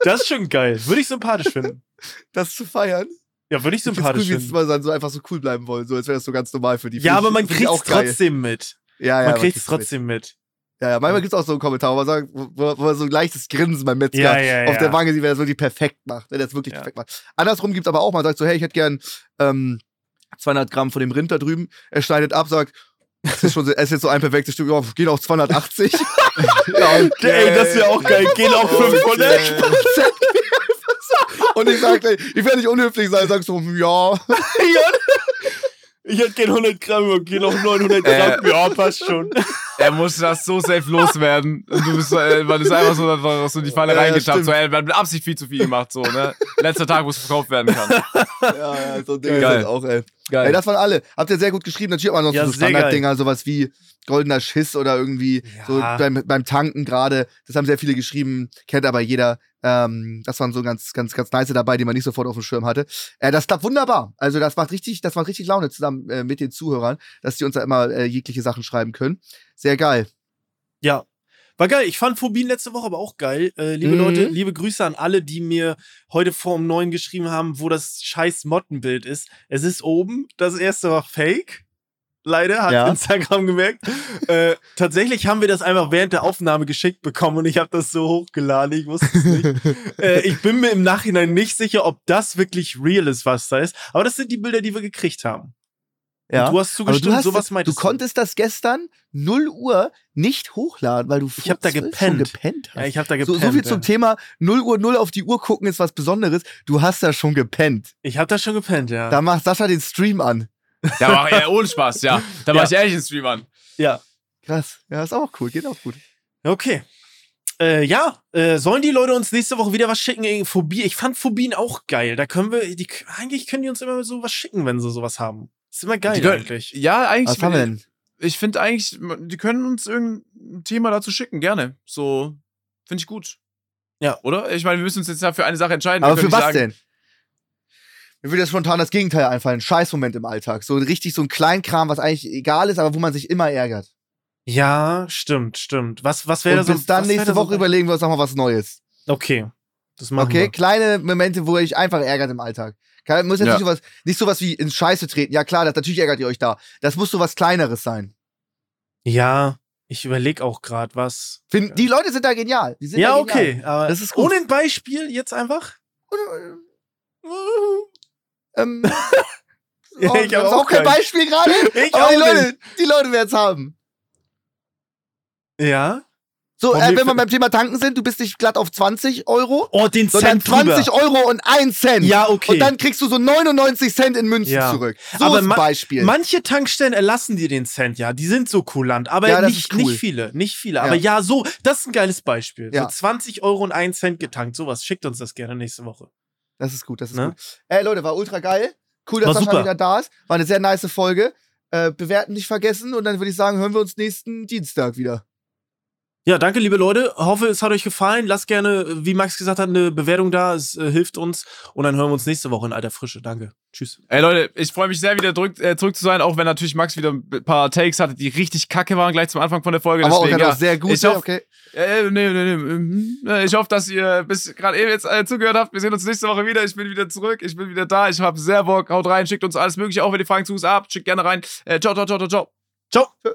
Das ist schon geil. Würde ich sympathisch finden. Das zu feiern. Ja, würde ich sympathisch cool, wie es finden. mal dann so einfach so cool bleiben wollen, so als wäre das so ganz normal für die. Ja, aber man auch geil. trotzdem mit. Ja, ja, Man kriegt's mit. trotzdem mit. Ja, ja, manchmal gibt's auch so einen Kommentar, wo man sagt, wo, wo so ein leichtes Grinsen beim Metzger Ja, ja, auf ja. der Wange sieht, wer das wirklich perfekt macht, wenn er das wirklich perfekt macht. Andersrum gibt's aber auch, man sagt so, hey, ich hätte gern ähm, 200 Gramm von dem Rind da drüben. Er schneidet ab, sagt, es ist, schon, so- es ist jetzt so ein perfektes Stück, ja, geht auf 280. ja, okay. Ey, das wäre auch geil. Gehen auch 500. Okay. Und ich sag, ey, ich werde nicht unhöflich sein, sagst so, ja. Ich hätte gern 100 Gramm, gehen auch 900 Gramm. ja, passt schon. Er muss das so safe loswerden. Und du bist so, äh, man ist einfach so, einfach so in die Falle Ja, reingetappt. stimmt. So, er hat mit Absicht viel zu viel gemacht, so, ne? Letzter Tag, wo es verkauft werden kann. Ja, ja, so ein Ding ist Geil. das auch, ey. Geil. Ey, das waren alle. Habt ihr sehr gut geschrieben. Natürlich auch noch Ja, so Standarddinger, sowas wie goldener Schiss oder irgendwie so Ja. beim, beim Tanken gerade. Das haben sehr viele geschrieben, kennt aber jeder. Ähm, das waren so ganz, ganz, ganz nice dabei, die man nicht sofort auf dem Schirm hatte. Äh, das klappt wunderbar. Also das macht richtig, das macht richtig Laune zusammen äh, mit den Zuhörern, dass die uns da immer äh, jegliche Sachen schreiben können. Sehr geil. Ja. War geil. Ich fand Phobien letzte Woche aber auch geil. Äh, liebe Mhm. Leute, liebe Grüße an alle, die mir heute vor um neun geschrieben haben, wo das scheiß Mottenbild ist. Es ist oben. Das erste war fake. Leider, hat Ja. Instagram gemerkt. äh, tatsächlich haben wir das einfach während der Aufnahme geschickt bekommen und ich habe das so hochgeladen. Ich wusste es nicht. äh, ich bin mir im Nachhinein nicht sicher, ob das wirklich real ist, was da ist. Aber das sind die Bilder, die wir gekriegt haben. Ja. Und du hast zugestimmt, du, hast, sowas du meintest konntest das gestern 0 Uhr nicht hochladen, weil du Ich hab da vor 12 gepennt. Gepennt hast. Ja, ich habe da So, gepennt. so viel ja. zum Thema 0 Uhr 0 auf die Uhr gucken ist was Besonderes. Du hast da schon gepennt. Ich habe da schon gepennt, ja. Da macht Sascha den Stream an. Da war ja ohne Spaß, ja. Da Ja. war ich ehrlich in Stream an. ja. Krass. Ja, ist auch cool. Geht auch gut. Okay. Äh, ja, äh, sollen die Leute uns nächste Woche wieder was schicken? Äh, Phobie. Ich fand Phobien auch geil. Da können wir, die, eigentlich können die uns immer so was schicken, wenn sie sowas haben. Ist immer geil Die können- eigentlich. Ja, eigentlich. Was haben wir denn? Ich finde eigentlich, die können uns irgendein Thema dazu schicken, gerne. So, finde ich gut. Ja. Oder? Ich meine, wir müssen uns jetzt ja für eine Sache entscheiden. Aber für was sagen, denn? Mir würde jetzt spontan das Gegenteil einfallen. Scheißmoment im Alltag. So richtig so ein Kleinkram, was eigentlich egal ist, aber wo man sich immer ärgert. Ja, stimmt, stimmt. Was, was wäre Und so? bis dann was nächste da so- Woche überlegen wir uns nochmal was Neues. Okay. Das machen Okay? wir. Kleine Momente, wo ihr euch einfach ärgert im Alltag. Kann, muss jetzt Ja. nicht, sowas, nicht sowas wie ins Scheiße treten. Ja klar, das, natürlich ärgert ihr euch da. Das muss sowas Kleineres sein. Ja, ich überlege auch gerade was. Find, Die Leute sind da genial. Die sind Ja, da genial. okay. Aber Das ist gut. ohne ein Beispiel jetzt einfach? Ähm, Ja, oh, ich hab's auch auch kein. Beispiel gerade. Ich Aber die Leute, die Leute werden es haben. Ja. So, äh, wenn wir beim Thema Tanken sind, du bist nicht glatt auf 20 Euro, Oh, den Cent drüber. 20 Euro und 1 Cent. Ja, okay. Und dann kriegst du so 99 Cent in Münzen Ja. zurück. So Aber ma- Beispiel. Manche Tankstellen erlassen dir den Cent, ja. Die sind so kulant, aber Ja, nicht, cool. nicht viele. Nicht viele. Ja. Aber ja, so, das ist ein geiles Beispiel. Ja. So 20 Euro und 1 Cent getankt. Sowas. Schickt uns das gerne nächste Woche. Das ist gut, das ist Ne? gut. Ey, Leute, war ultra geil. Cool, dass Sascha wieder da ist. War eine sehr nice Folge. Äh, bewerten nicht vergessen und dann würde ich sagen, hören wir uns nächsten Dienstag wieder. Ja, danke, liebe Leute. Hoffe, es hat euch gefallen. Lasst gerne, wie Max gesagt hat, eine Bewertung da. Es äh, hilft uns. Und dann hören wir uns nächste Woche in alter Frische. Danke. Tschüss. Ey Leute, ich freue mich sehr, wieder zurück, äh, zurück zu sein, auch wenn natürlich Max wieder ein paar Takes hatte, die richtig kacke waren, gleich zum Anfang von der Folge. Aber auch, Deswegen, hat ja, auch sehr gut. ich hoffe, okay. Äh, nee, nee, nee. mhm. Äh, Ich hoffe, dass ihr bis gerade eben jetzt äh, zugehört habt. Wir sehen uns nächste Woche wieder. Ich bin wieder zurück. Ich bin wieder da. Ich habe sehr Bock. Haut rein, schickt uns alles Mögliche, auch wenn ihr Fragen zu uns habt. Schickt gerne rein. Äh, ciao, ciao, ciao, ciao, ciao. Ciao.